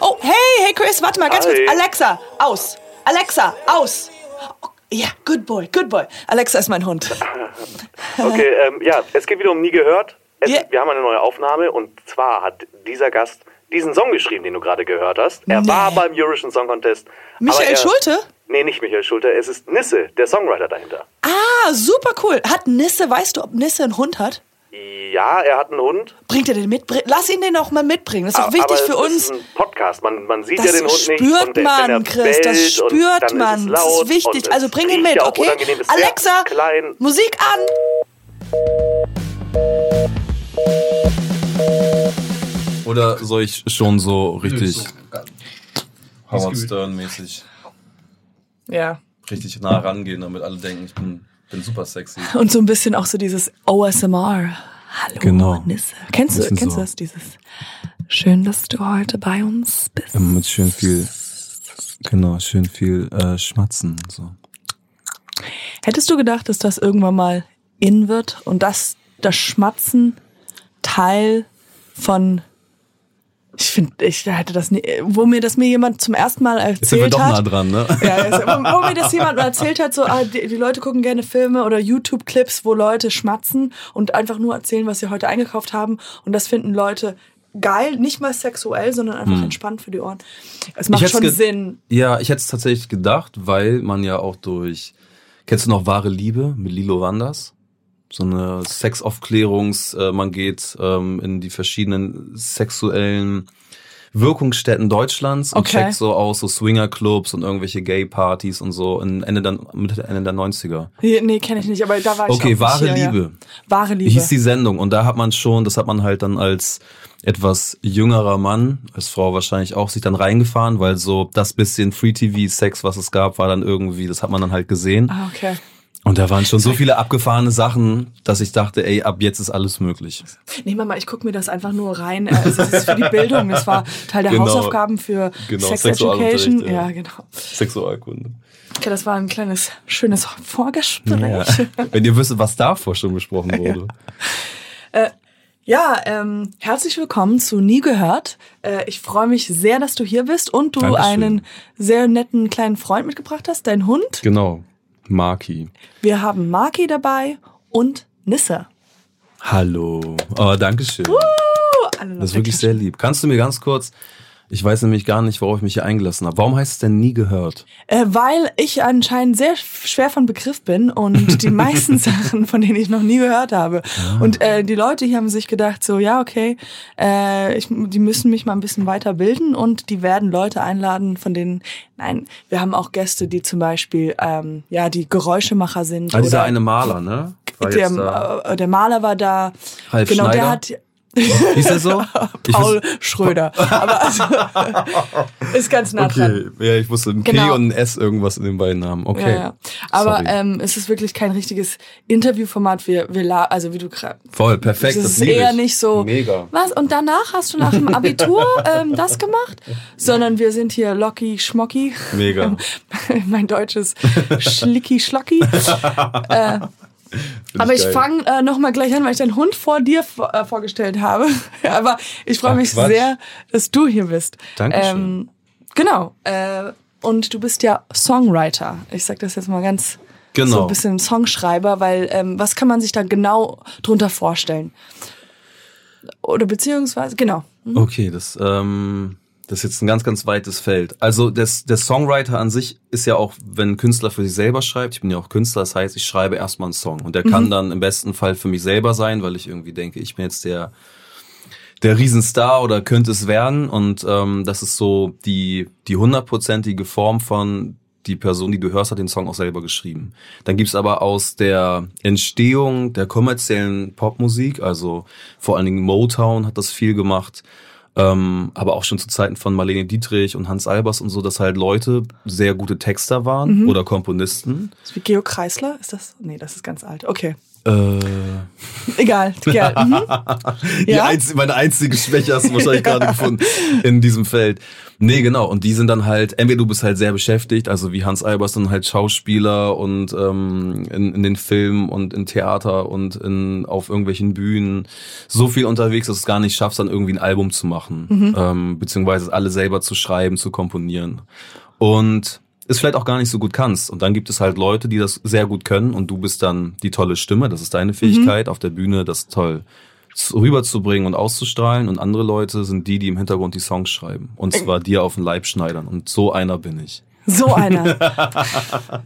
Oh, hey, hey Chris, warte mal ganz Hi. kurz. Alexa, aus. Alexa, aus. Oh, Ja, good boy, good boy. Alexa ist mein Hund. Okay, ähm, ja, es geht wieder um Nie gehört. Es, Ja. Wir haben eine neue Aufnahme und zwar hat dieser Gast diesen Song geschrieben, den du gerade gehört hast. Er Nee. war beim Eurovision Song Contest. Michael er, Schulte? Nee, nicht Michael Schulte. Es ist Nisse, der Songwriter dahinter. Ah, super cool. Hat Nisse, weißt du, ob Nisse einen Hund hat? Ja, er hat einen Hund. Bringt er den mit? Bring- Lass ihn den auch mal mitbringen. Das ist doch aber wichtig für uns. ist ein Podcast. Man, man sieht Das ja den Hund nicht. spürt und der- man, Chris, das spürt man. Das ist wichtig. Also bring ihn mit, okay? Alexa, klein. Musik an. Oder soll ich schon so richtig Howard Stern-mäßig Ja. richtig nah rangehen, damit alle denken, ich bin, bin super sexy. Und so ein bisschen auch so dieses OSMR. Hallo, Genau. Nisse. Kennst du, kennst du so. das? Dieses Schön, dass du heute bei uns bist. Immer mit schön viel, genau, schön viel äh, Schmatzen. So. Hättest du gedacht, dass das irgendwann mal in wird und dass das Schmatzen Teil von ich finde, ich hätte das nie, wo mir das mir jemand zum ersten Mal Jetzt sind wir erzählt doch hat. nah dran, ne? Ja, ist- wo, wo mir das jemand erzählt hat, so, ah, die, die Leute gucken gerne Filme oder YouTube-Clips, wo Leute schmatzen und einfach nur erzählen, was sie heute eingekauft haben. Und das finden Leute geil, nicht mal sexuell, sondern einfach entspannt für die Ohren. Es macht schon Sinn. Ja, ich hätte es tatsächlich gedacht, weil man ja auch durch. Kennst du noch Wahre Liebe mit Lilo Wanders? So eine Sexaufklärungs, äh, man geht ähm, in die verschiedenen sexuellen Wirkungsstätten Deutschlands und Okay. checkt so aus, so Swingerclubs und irgendwelche Gay-Partys und so in Ende der, Mitte, Ende der 90er. Nee, kenne ich nicht, aber da war ich Okay, wahre hier, Liebe. Ja. Wahre Liebe. Hieß die Sendung und da hat man schon, das hat man halt dann als etwas jüngerer Mann, als Frau wahrscheinlich auch, sich dann reingefahren, weil so das bisschen Free-TV-Sex, was es gab, war dann irgendwie, das hat man dann halt gesehen. ah, okay. Und da waren schon so viele abgefahrene Sachen, dass ich dachte, ey, ab jetzt ist alles möglich. Nee, Mama, ich gucke mir das einfach nur rein. Äh, Also, es ist für die Bildung. Es war Teil der Genau. Hausaufgaben für Genau, Sex Education. ja. Ja, genau. Sexualkunde. Okay, das war ein kleines, schönes Vorgespräch. Ja. Wenn ihr wüsstet, was davor schon besprochen wurde. Ja, ähm, herzlich willkommen zu Nie gehört. Äh, ich freue mich sehr, dass du hier bist und du Dankeschön. einen sehr netten kleinen Freund mitgebracht hast, dein Hund. Genau. Maki. Wir haben Maki dabei und Nisse. Hallo. Oh, Dankeschön. Uh, alle Das ist wirklich sehr lieb. Kannst du mir ganz kurz, ich weiß nämlich gar nicht, worauf ich mich hier eingelassen habe. Warum heißt es denn nie gehört? Äh, weil ich anscheinend sehr schwer von Begriff bin und die meisten Sachen, von denen ich noch nie gehört habe. Und äh, die Leute hier haben sich gedacht, so, ja, okay, äh, ich, die müssen mich mal ein bisschen weiterbilden und die werden Leute einladen, von denen, nein, wir haben auch Gäste, die zum Beispiel, ähm, ja, die Geräuschemacher sind. Ah, dieser eine Maler, ne? Der, äh, der Maler war da. Ralf genau, der Schneider? hat Hieß er so? Paul wus- Schröder. Aber also, ist ganz nah dran. Okay, ja, ich wusste ein Genau. und ein S irgendwas in den beiden Namen. Okay. Ja, ja. Aber Sorry. ähm, es ist wirklich kein richtiges Interviewformat. Wir, wir la also wie du gerade. Voll, perfekt. Es das ist liebe eher ich. nicht so. Mega. Was? Und danach hast du nach dem Abitur ähm, das gemacht? Sondern wir sind hier Locky Schmocki. Mega. mein deutsches Schlicki Schlocki. äh, aber ich geil. fange äh, noch mal gleich an, weil ich deinen Hund vor dir vor, äh, vorgestellt habe. aber ich freue mich Quatsch. sehr, dass du hier bist. Dankeschön. Ähm, genau. Äh, und du bist ja Songwriter. Ich sag das jetzt mal ganz Genau. so ein bisschen Songschreiber, weil ähm, was kann man sich da genau drunter vorstellen? Oder beziehungsweise, genau. Okay, das, ähm, das ist jetzt ein ganz, ganz weites Feld. Also das, der Songwriter an sich ist ja auch, wenn ein Künstler für sich selber schreibt, ich bin ja auch Künstler, das heißt, ich schreibe erstmal einen Song. Und der Mhm. kann dann im besten Fall für mich selber sein, weil ich irgendwie denke, ich bin jetzt der, der Riesenstar oder könnte es werden. Und ähm, das ist so die, die hundertprozentige Form von die Person, die du hörst, hat den Song auch selber geschrieben. Dann gibt's aber aus der Entstehung der kommerziellen Popmusik, also vor allen Dingen Motown hat das viel gemacht, ähm, aber auch schon zu Zeiten von Marlene Dietrich und Hans Albers und so, dass halt Leute sehr gute Texter waren oder Komponisten. Ist wie Geo Kreisler? Ist das? Nee, das ist ganz alt. Okay. Äh, Egal. Ja. Mhm. die Ja? einzige, meine einzige Schwäche hast du wahrscheinlich gerade gefunden in diesem Feld. Nee, genau. Und die sind dann halt, entweder du bist halt sehr beschäftigt, also wie Hans Albers dann halt Schauspieler und ähm, in, in den Filmen und in Theater und in, auf irgendwelchen Bühnen so viel unterwegs, dass du es gar nicht schaffst, dann irgendwie ein Album zu machen. Ähm, beziehungsweise alle selber zu schreiben, zu komponieren. Und es vielleicht auch gar nicht so gut kannst. Und dann gibt es halt Leute, die das sehr gut können und du bist dann die tolle Stimme, das ist deine Fähigkeit, auf der Bühne das toll zu- rüberzubringen und auszustrahlen und andere Leute sind die, die im Hintergrund die Songs schreiben. Und zwar dir auf den Leib schneidern. Und so einer bin ich. So einer.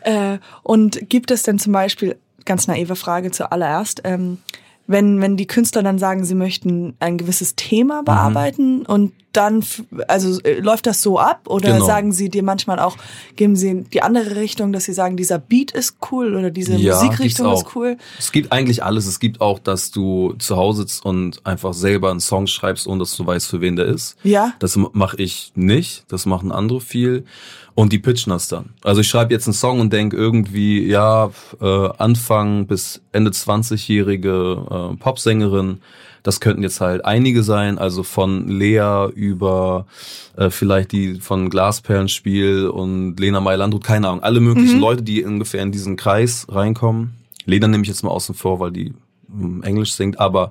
äh, und gibt es denn zum Beispiel, ganz naive Frage zuallererst, ähm, wenn, wenn die Künstler dann sagen, sie möchten ein gewisses Thema Mhm. bearbeiten und dann, also äh, läuft das so ab oder Genau. sagen sie dir manchmal auch, geben sie die andere Richtung, dass sie sagen, dieser Beat ist cool oder diese Musikrichtung gibt's ist cool? Es gibt eigentlich alles. Es gibt auch, dass du zu Hause sitzt und einfach selber einen Song schreibst, ohne dass du weißt, für wen der ist. Ja. Das mache ich nicht. Das machen andere viel. Und die pitchen das dann. Also ich schreibe jetzt einen Song und denk irgendwie, ja, äh, Anfang bis Ende 20-jährige äh, Popsängerin. Das könnten jetzt halt einige sein, also von Lea über äh, vielleicht die von Glasperlenspiel und Lena Meyer-Landrut, keine Ahnung, alle möglichen Leute, die ungefähr in diesen Kreis reinkommen. Lena nehme ich jetzt mal außen vor, weil die hm, Englisch singt, aber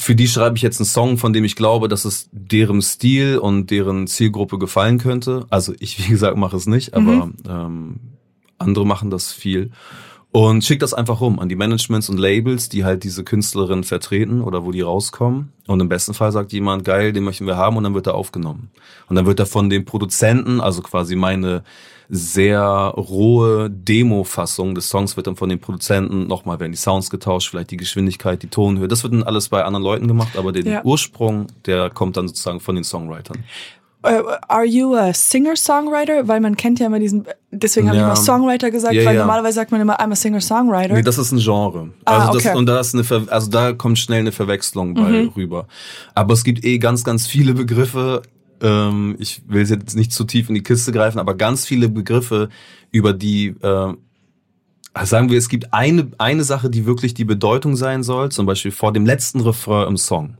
für die schreibe ich jetzt einen Song, von dem ich glaube, dass es deren Stil und deren Zielgruppe gefallen könnte. Also ich, wie gesagt, mache es nicht, aber ähm, andere machen das viel. Und schick das einfach rum an die Managements und Labels, die halt diese Künstlerin vertreten oder wo die rauskommen. Und im besten Fall sagt jemand, geil, den möchten wir haben und dann wird er aufgenommen. Und dann wird er von dem Produzenten, also quasi meine sehr rohe Demo-Fassung des Songs wird dann von den Produzenten nochmal werden die Sounds getauscht, vielleicht die Geschwindigkeit, die Tonhöhe. Das wird dann alles bei anderen Leuten gemacht, aber den Ja. Ursprung, der kommt dann sozusagen von den Songwritern. Äh, are you a singer-songwriter? Weil man kennt ja immer diesen, deswegen habe ich Ja. mal Songwriter gesagt, Ja, weil ja. normalerweise sagt man immer, I'm a singer-songwriter. Nee, das ist ein Genre. Ah, Also okay. das, und da ist eine Ver also da kommt schnell eine Verwechslung bei Mhm. rüber. Aber es gibt eh ganz, ganz viele Begriffe. Ähm, ich will jetzt nicht zu tief in die Kiste greifen, aber ganz viele Begriffe, über die äh, sagen wir, es gibt eine, eine Sache, die wirklich die Bedeutung sein soll, zum Beispiel vor dem letzten Refrain im Song.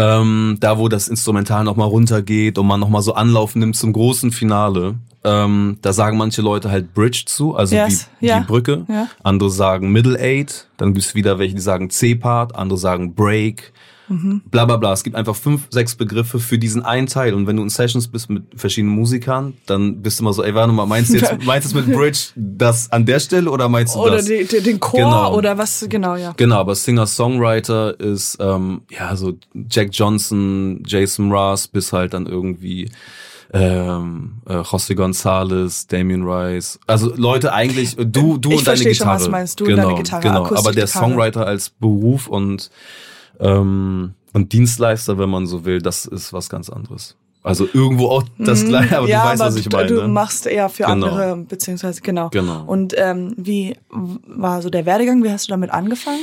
Ähm, da, wo das Instrumental nochmal runtergeht und man nochmal so Anlauf nimmt zum großen Finale. Ähm, da sagen manche Leute halt Bridge zu, also Yes, wie ja, die Brücke. ja. Andere sagen Middle Eight, dann gibt's wieder welche, die sagen C-Part, andere sagen Break, Mhm. bla bla bla. Es gibt einfach fünf, sechs Begriffe für diesen einen Teil. Und wenn du in Sessions bist mit verschiedenen Musikern, dann bist du immer so, ey, warte mal, meinst du jetzt, meinst du jetzt mit Bridge das an der Stelle oder meinst du oder das? die, die, den Chor Genau. oder was, genau, ja. Genau, aber Singer-Songwriter ist, ähm, ja, so Jack Johnson, Jason Mraz, bis halt dann irgendwie ähm, äh, José González, Damien Rice. Also Leute eigentlich, du, du Ich und deine verstehe schon, Gitarre. was meinst. Du und genau, deine Gitarre, Genau, aber der. Songwriter als Beruf und, ähm, und Dienstleister, wenn man so will, das ist was ganz anderes. Also irgendwo auch das gleiche, aber Mhm. ja, du weißt, aber was ich du- meine. du machst eher für Genau. andere, beziehungsweise, genau. Genau. Und ähm, wie war so der Werdegang? Wie hast du damit angefangen?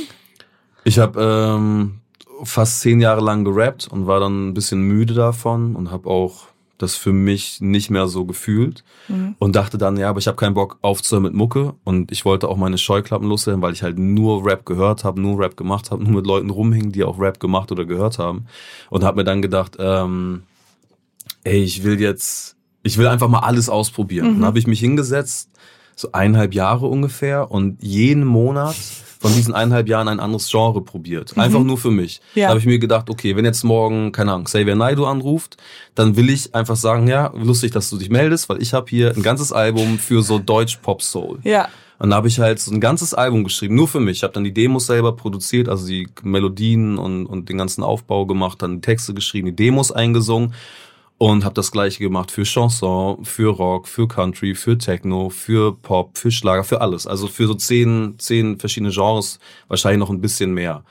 Ich habe ähm, fast zehn Jahre lang gerappt und war dann ein bisschen müde davon und habe auch das für mich nicht mehr so gefühlt und dachte dann, ja, aber ich habe keinen Bock aufzuhören mit Mucke und ich wollte auch meine Scheuklappen loswerden, weil ich halt nur Rap gehört habe, nur Rap gemacht habe, nur mit Leuten rumhing, die auch Rap gemacht oder gehört haben und habe mir dann gedacht, ähm, ey, ich will jetzt, ich will einfach mal alles ausprobieren. Dann habe ich mich hingesetzt, so eineinhalb Jahre ungefähr und jeden Monat von diesen eineinhalb Jahren ein anderes Genre probiert. Einfach nur für mich. Ja. Da habe ich mir gedacht, okay, wenn jetzt morgen, keine Ahnung, Xavier Naidoo anruft, dann will ich einfach sagen, ja, lustig, dass du dich meldest, weil ich habe hier ein ganzes Album für so Deutsch-Pop-Soul. Ja. Und da habe ich halt so ein ganzes Album geschrieben, nur für mich. Ich habe dann die Demos selber produziert, also die Melodien und, und den ganzen Aufbau gemacht, dann die Texte geschrieben, die Demos eingesungen und habe das gleiche gemacht für Chanson, für Rock, für Country, für Techno, für Pop, für Schlager, für alles. Also für so zehn, zehn verschiedene Genres, wahrscheinlich noch ein bisschen mehr.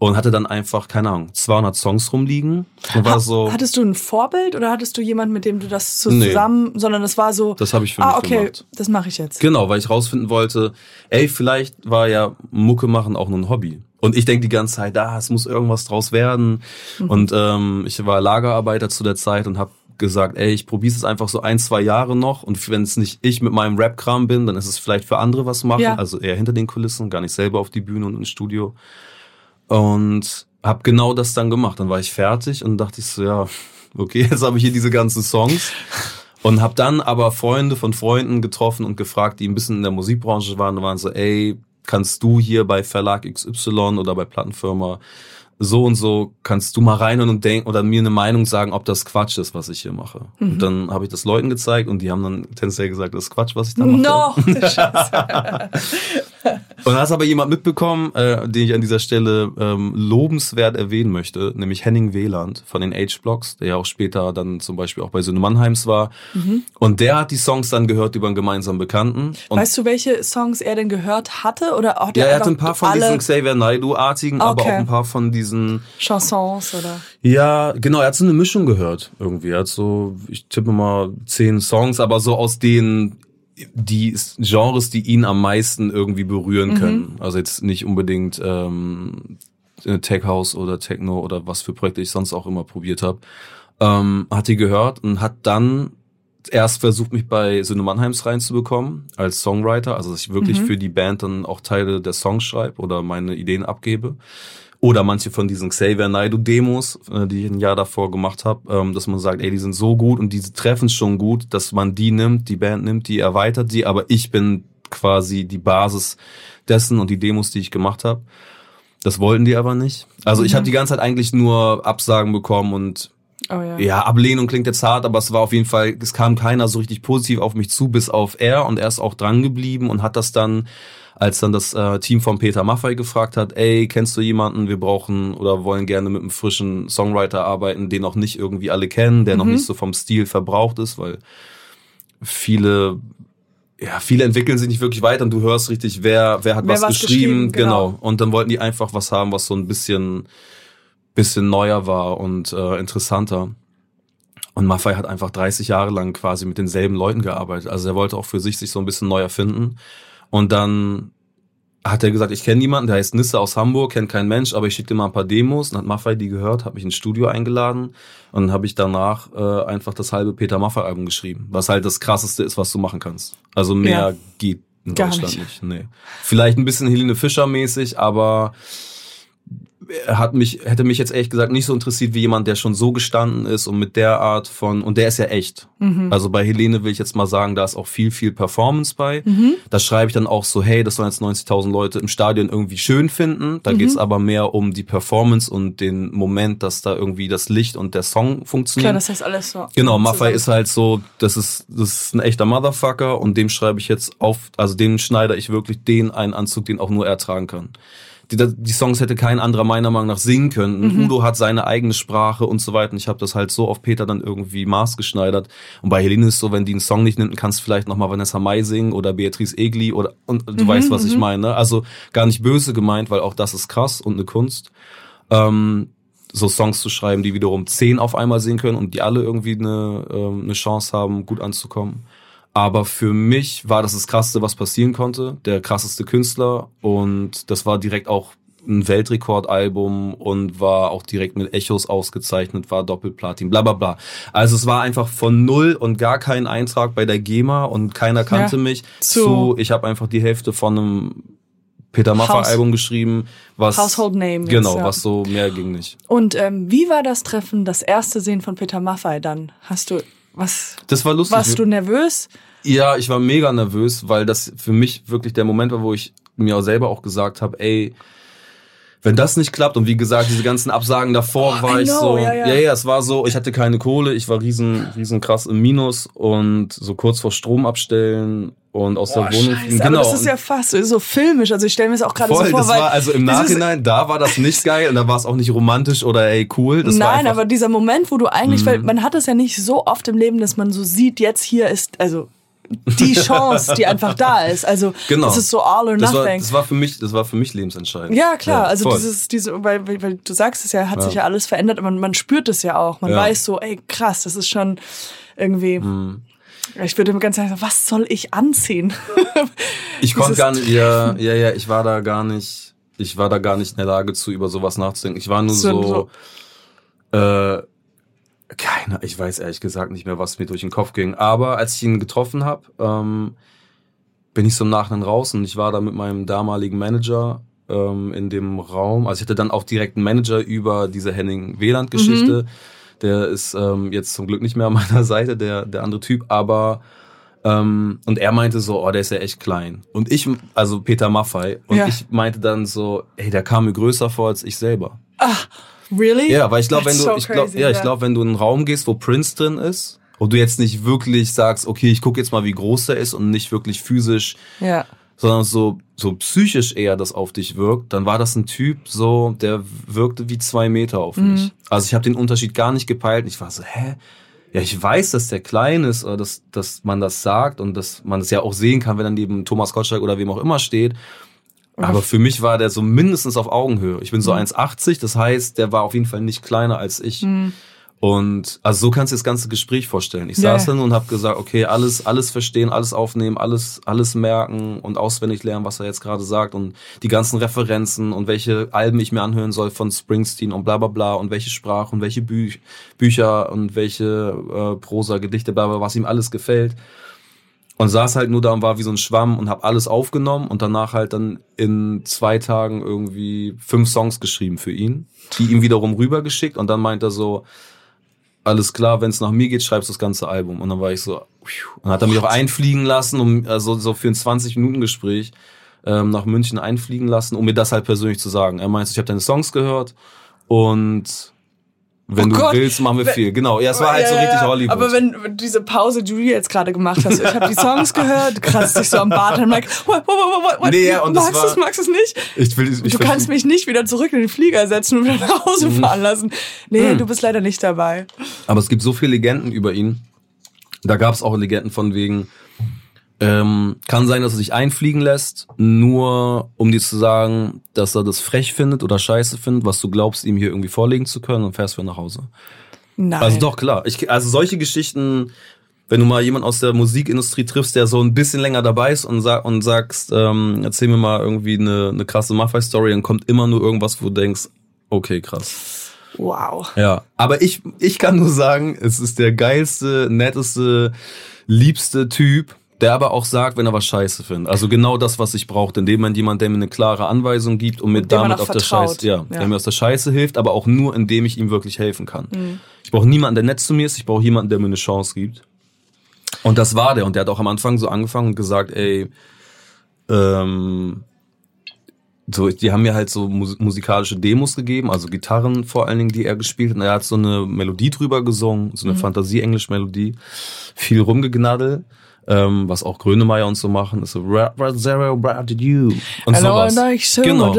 Und hatte dann einfach, keine Ahnung, 200 Songs rumliegen und war so, Hattest du ein Vorbild oder hattest du jemanden, mit dem du das Nee. zusammen, sondern das war so, das habe ich für ah, mich okay, gemacht. das mache ich jetzt. Genau, weil ich rausfinden wollte, ey, vielleicht war ja Mucke machen auch nur ein Hobby. Und ich denke die ganze Zeit, ah, es muss irgendwas draus werden. Und ähm, ich war Lagerarbeiter zu der Zeit und habe gesagt, ey, ich probiere es einfach so ein, zwei Jahre noch und wenn es nicht ich mit meinem Rap-Kram bin, dann ist es vielleicht für andere was machen, Ja. also eher hinter den Kulissen, gar nicht selber auf die Bühne und ins Studio. Und habe genau das dann gemacht. Dann war ich fertig und dachte ich so, ja, okay, jetzt habe ich hier diese ganzen Songs. Und habe dann aber Freunde von Freunden getroffen und gefragt, die ein bisschen in der Musikbranche waren und waren so, ey, kannst du hier bei Verlag XY oder bei Plattenfirma so und so, kannst du mal rein und denken oder mir eine Meinung sagen, ob das Quatsch ist, was ich hier mache. Und dann habe ich das Leuten gezeigt und die haben dann tendenziell gesagt, das ist Quatsch, was ich da mache. No, Scheiße. Und da ist aber jemand mitbekommen, äh, den ich an dieser Stelle ähm, lobenswert erwähnen möchte, nämlich Henning Wieland von den H-Blocks, der ja auch später dann zum Beispiel auch bei Söhne Mannheims war. Und der hat die Songs dann gehört über einen gemeinsamen Bekannten. Und Weißt du, welche Songs er denn gehört hatte? Oder hat ja, er hatte ein paar von diesen Xavier Naidoo-artigen, aber Okay. auch ein paar von diesen Chansons oder? Ja, genau, er hat so eine Mischung gehört irgendwie. Er hat so, ich tippe mal zehn Songs, aber so aus den die Genres, die ihn am meisten irgendwie berühren können. Also jetzt nicht unbedingt ähm, Tech House oder Techno oder was für Projekte ich sonst auch immer probiert habe. Ähm, hat die gehört und hat dann erst versucht, mich bei Söhne Mannheims reinzubekommen als Songwriter, also dass ich wirklich für die Band dann auch Teile der Songs schreibe oder meine Ideen abgebe. Oder manche von diesen Xavier Naidoo-Demos, äh, die ich ein Jahr davor gemacht habe, ähm, dass man sagt, ey, die sind so gut und die treffen schon gut, dass man die nimmt, die Band nimmt, die erweitert die, aber ich bin quasi die Basis dessen und die Demos, die ich gemacht habe. Das wollten die aber nicht. Also ich habe die ganze Zeit eigentlich nur Absagen bekommen und Oh ja. ja, Ablehnung klingt jetzt hart, aber es war auf jeden Fall, es kam keiner so richtig positiv auf mich zu, bis auf er und er ist auch dran geblieben und hat das dann, als dann das äh, Team von Peter Maffei gefragt hat, ey, kennst du jemanden, wir brauchen oder wollen gerne mit einem frischen Songwriter arbeiten, den auch nicht irgendwie alle kennen, der noch nicht so vom Stil verbraucht ist, weil viele ja, viele entwickeln sich nicht wirklich weiter und du hörst richtig, wer, wer hat Wer was, was geschrieben, geschrieben, genau. genau. Und dann wollten die einfach was haben, was so ein bisschen, bisschen neuer war und äh, interessanter. Und Maffei hat einfach 30 Jahre lang quasi mit denselben Leuten gearbeitet. Also er wollte auch für sich sich so ein bisschen neu erfinden. Und dann hat er gesagt, ich kenne niemanden, der heißt Nisse aus Hamburg, kennt kein Mensch, aber ich schicke dir mal ein paar Demos. Dann hat Maffei die gehört, hat mich ins Studio eingeladen und dann habe ich danach äh, einfach das halbe Peter Maffei-Album geschrieben, was halt das krasseste ist, was du machen kannst. Also mehr Ja. geht in Gar Deutschland nicht. nicht. Nee. Vielleicht ein bisschen Helene Fischer mäßig, aber er hat mich, hätte mich jetzt ehrlich gesagt nicht so interessiert wie jemand, der schon so gestanden ist und mit der Art von, und der ist ja echt. Also bei Helene will ich jetzt mal sagen, da ist auch viel, viel Performance bei. Da schreibe ich dann auch so, hey, das sollen jetzt 90.000 Leute im Stadion irgendwie schön finden. Da geht's aber mehr um die Performance und den Moment, dass da irgendwie das Licht und der Song funktionieren. Klar, das heißt alles so. Genau, Maffei ist halt so, das ist, das ist ein echter Motherfucker und dem schreibe ich jetzt auf, also dem schneide ich wirklich den einen Anzug, den auch nur er tragen kann. Die, die Songs hätte kein anderer meiner Meinung nach singen können. Und Udo hat seine eigene Sprache und so weiter. Und ich habe das halt so auf Peter dann irgendwie maßgeschneidert. Und bei Helene ist es so, wenn die einen Song nicht nimmt, kannst du vielleicht nochmal Vanessa Mai singen oder Beatrice Egli oder und du weißt, was ich meine. ne? Also gar nicht böse gemeint, weil auch das ist krass und eine Kunst. Ähm, so Songs zu schreiben, die wiederum zehn auf einmal singen können und die alle irgendwie eine, ähm, eine Chance haben, gut anzukommen. Aber für mich war das das Krasseste, was passieren konnte. Der krasseste Künstler. Und das war direkt auch ein Weltrekordalbum und war auch direkt mit Echos ausgezeichnet, war Doppelplatin, bla bla bla. Also es war einfach von null und gar kein Eintrag bei der GEMA und keiner kannte Ja. mich. Zu- Zu, ich habe einfach die Hälfte von einem Peter Maffay Haus- Album geschrieben, was Household Name jetzt, genau, ja. was so mehr ging nicht. Und ähm, wie war das Treffen, das erste Sehen von Peter Maffay dann? Hast du was? Das war lustig. Warst du nervös? Ja, ich war mega nervös, weil das für mich wirklich der Moment war, wo ich mir auch selber auch gesagt habe, ey, wenn das nicht klappt und wie gesagt, diese ganzen Absagen davor Oh, war I ich know, so, ja, ja. ja, ja, es war so, ich hatte keine Kohle, ich war riesen, riesen krass im Minus und so kurz vor Strom abstellen und aus Boah, der Wohnung scheiße, Genau. das ist ja fast so filmisch. Also ich stelle mir das auch gerade so vor, das weil war also im Nachhinein, da war das nicht geil und da war es auch nicht romantisch oder ey cool. Das Nein, Mhm. aber dieser Moment, wo du eigentlich, weil man hat es ja nicht so oft im Leben, dass man so sieht, jetzt hier ist, also die Chance, die einfach da ist. Also Genau. das ist so all or das war, nothing. das war für mich, das war für mich lebensentscheidend. ja, klar. also voll. dieses, diese, weil, weil, du sagst es ja, hat sich ja alles verändert, aber man, man spürt es ja auch. Man Ja. weiß so, ey, krass, das ist schon irgendwie. Mhm. Ich würde mir ganz sagen, was soll ich anziehen? Ich konnte gar nicht, ja, ja, ja, ich war da gar nicht, ich war da gar nicht in der Lage zu, über sowas nachzudenken. Ich war nur So- so, äh, Keine, ich weiß ehrlich gesagt nicht mehr, was mir durch den Kopf ging. Aber als ich ihn getroffen habe, ähm, bin ich so im Nachhinein raus und ich war da mit meinem damaligen Manager ähm, in dem Raum. Also ich hatte dann auch direkt einen Manager über diese Henning-Wieland-Geschichte. Mhm. Der ist ähm, jetzt zum Glück nicht mehr an meiner Seite, der, der andere Typ, aber ähm, und er meinte so, oh, der ist ja echt klein. Und ich, also Peter Maffei, und ja. ich meinte dann so, ey, der kam mir größer vor als ich selber. Ach, really? Ja, weil ich glaube, wenn du, so ich glaube, ja, ich glaube, wenn du in einen Raum gehst, wo Prince drin ist, und du jetzt nicht wirklich sagst, okay, ich gucke jetzt mal, wie groß der ist und nicht wirklich physisch, ja. sondern so, so psychisch eher das auf dich wirkt, dann war das ein Typ so, der wirkte wie zwei Meter auf mich. Mhm. Also ich habe den Unterschied gar nicht gepeilt. Ich war so, hä? Ja, ich weiß, dass der klein ist, oder dass, dass man das sagt und dass man es das ja auch sehen kann, wenn er neben Thomas Gottschalk oder wem auch immer steht. Aber für mich war der so mindestens auf Augenhöhe. Ich bin so mhm. 1,80, das heißt, der war auf jeden Fall nicht kleiner als ich. Mhm. Und also so kannst du das ganze Gespräch vorstellen. Ich yeah. saß dann und habe gesagt, okay, alles, alles verstehen, alles aufnehmen, alles, alles merken und auswendig lernen, was er jetzt gerade sagt und die ganzen Referenzen und welche Alben ich mir anhören soll von Springsteen und bla bla bla und welche Sprache und welche Bü Bücher und welche äh, Prosa, Gedichte, bla bla, was ihm alles gefällt. Und saß halt nur da und war wie so ein Schwamm und habe alles aufgenommen und danach halt dann in zwei Tagen irgendwie fünf Songs geschrieben für ihn, die ihm wiederum rübergeschickt und dann meint er so, alles klar, wenn es nach mir geht, schreibst du das ganze Album. Und dann war ich so, und hat er mich auch einfliegen lassen, um also so für ein 20-Minuten-Gespräch ähm, nach München einfliegen lassen, um mir das halt persönlich zu sagen. Er meinte, ich habe deine Songs gehört und wenn oh du Gott. willst, machen wir viel. Genau, ja, es war halt ja, so richtig Hollywood. Aber wenn, wenn diese Pause, die du jetzt gerade gemacht hast, ich habe die Songs gehört, kratzt dich so am Bart und like, what, what, what, what, nee, ja, und magst du es, magst du es nicht? Ich will, ich du kannst mich nicht wieder zurück in den Flieger setzen und wieder nach Hause mhm. fahren lassen. Nee, mhm. du bist leider nicht dabei. Aber es gibt so viele Legenden über ihn. Da gab es auch Legenden von wegen, ähm, kann sein, dass er sich einfliegen lässt, nur um dir zu sagen, dass er das frech findet oder scheiße findet, was du glaubst, ihm hier irgendwie vorlegen zu können und fährst wieder nach Hause. Nein. Also doch, klar. Ich, also solche Geschichten, wenn du mal jemand aus der Musikindustrie triffst, der so ein bisschen länger dabei ist und, sag, und sagst, ähm, erzähl mir mal irgendwie eine, eine krasse Maffei-Story, dann kommt immer nur irgendwas, wo du denkst, okay, krass. Wow. Ja, aber ich, ich kann nur sagen, es ist der geilste, netteste, liebste Typ der aber auch sagt, wenn er was scheiße findet. Also genau das, was ich brauche. In dem Moment jemand, der mir eine klare Anweisung gibt und mir und damit auf der Scheiße, ja, ja, der mir aus der Scheiße hilft, aber auch nur, indem ich ihm wirklich helfen kann. Mhm. Ich brauche niemanden, der nett zu mir ist, ich brauche jemanden, der mir eine Chance gibt. Und das war der. Und der hat auch am Anfang so angefangen und gesagt, ey, ähm, so, die haben mir halt so musikalische Demos gegeben, also Gitarren vor allen Dingen, die er gespielt hat. Und er hat so eine Melodie drüber gesungen, so eine mhm. Fantasie-Englisch-Melodie, viel rumgegnaddelt ähm, was auch Grönemeyer und so machen, ist so Zero did you und sowas. Genau.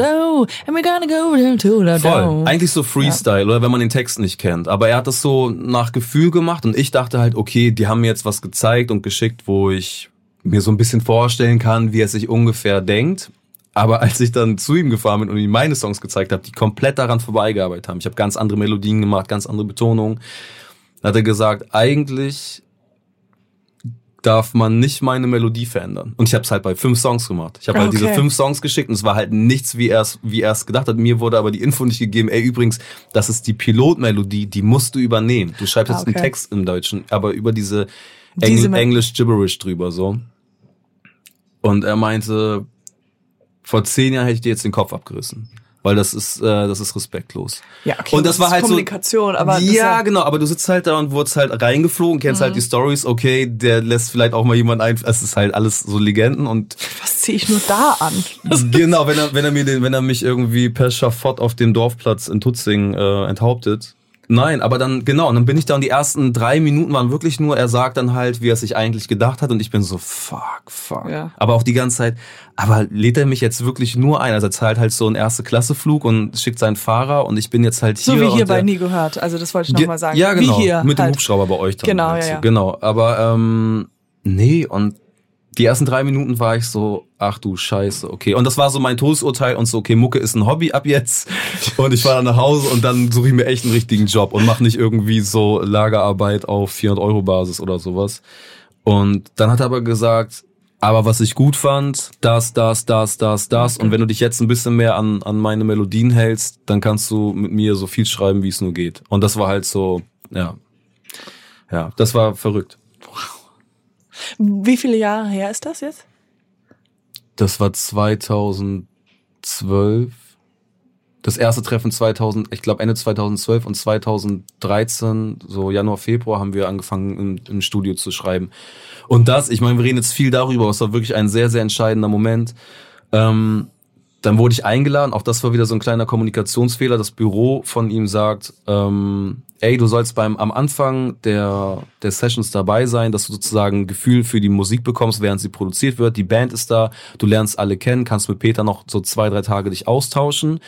Voll. Eigentlich so Freestyle, ja. oder wenn man den Text nicht kennt. Aber er hat das so nach Gefühl gemacht und ich dachte halt, okay, die haben mir jetzt was gezeigt und geschickt, wo ich mir so ein bisschen vorstellen kann, wie er sich ungefähr denkt. Aber als ich dann zu ihm gefahren bin und ihm meine Songs gezeigt habe, die komplett daran vorbeigearbeitet haben, ich habe ganz andere Melodien gemacht, ganz andere Betonungen, hat er gesagt, eigentlich darf man nicht meine Melodie verändern. Und ich habe es halt bei fünf Songs gemacht. Ich habe okay. halt diese fünf Songs geschickt und es war halt nichts, wie er es wie er es gedacht hat. Mir wurde aber die Info nicht gegeben, ey, übrigens, das ist die Pilotmelodie, die musst du übernehmen. Du schreibst jetzt okay. einen Text im Deutschen, aber über diese, diese Engl English Gibberish drüber so. Und er meinte, vor zehn Jahren hätte ich dir jetzt den Kopf abgerissen weil das ist äh, das ist respektlos. Ja, okay. Und das, das war halt Kommunikation, so, aber ja, genau, aber du sitzt halt da und wurdest halt reingeflogen, kennst halt mhm. halt die Stories, okay, der lässt vielleicht auch mal jemand ein, es ist halt alles so Legenden und was ziehe ich nur da an? genau, wenn er wenn er mir den wenn er mich irgendwie per Schafott auf dem Dorfplatz in Tutzing äh, enthauptet, Nein, aber dann, genau, und dann bin ich da und die ersten drei Minuten waren wirklich nur, er sagt dann halt, wie er sich eigentlich gedacht hat und ich bin so, fuck, fuck. Ja. Aber auch die ganze Zeit, aber lädt er mich jetzt wirklich nur ein? Also er zahlt halt so einen Erste-Klasse-Flug und schickt seinen Fahrer und ich bin jetzt halt hier. So wie hier bei Nie gehört, also das wollte ich nochmal sagen. Ja, genau, wie hier mit halt. dem Hubschrauber bei euch dann. Genau, halt ja, ja. Genau, aber ähm, nee, und die ersten drei Minuten war ich so, ach du Scheiße, okay. Und das war so mein Todesurteil und so, okay, Mucke ist ein Hobby ab jetzt. Und ich fahre dann nach Hause und dann suche ich mir echt einen richtigen Job und mache nicht irgendwie so Lagerarbeit auf 400 Euro Basis oder sowas. Und dann hat er aber gesagt, aber was ich gut fand, das, das, das, das, das. Und wenn du dich jetzt ein bisschen mehr an, an meine Melodien hältst, dann kannst du mit mir so viel schreiben, wie es nur geht. Und das war halt so, ja, Ja, das war verrückt. Wie viele Jahre her ist das jetzt? Das war 2012. Das erste Treffen 2000, ich glaube Ende 2012 und 2013, so Januar, Februar, haben wir angefangen im, im Studio zu schreiben. Und das, ich meine, wir reden jetzt viel darüber, es war wirklich ein sehr, sehr entscheidender Moment. Ähm, dann wurde ich eingeladen, auch das war wieder so ein kleiner Kommunikationsfehler. Das Büro von ihm sagt, ähm, ey, du sollst beim am Anfang der, der Sessions dabei sein, dass du sozusagen ein Gefühl für die Musik bekommst, während sie produziert wird. Die Band ist da, du lernst alle kennen, kannst mit Peter noch so zwei, drei Tage dich austauschen.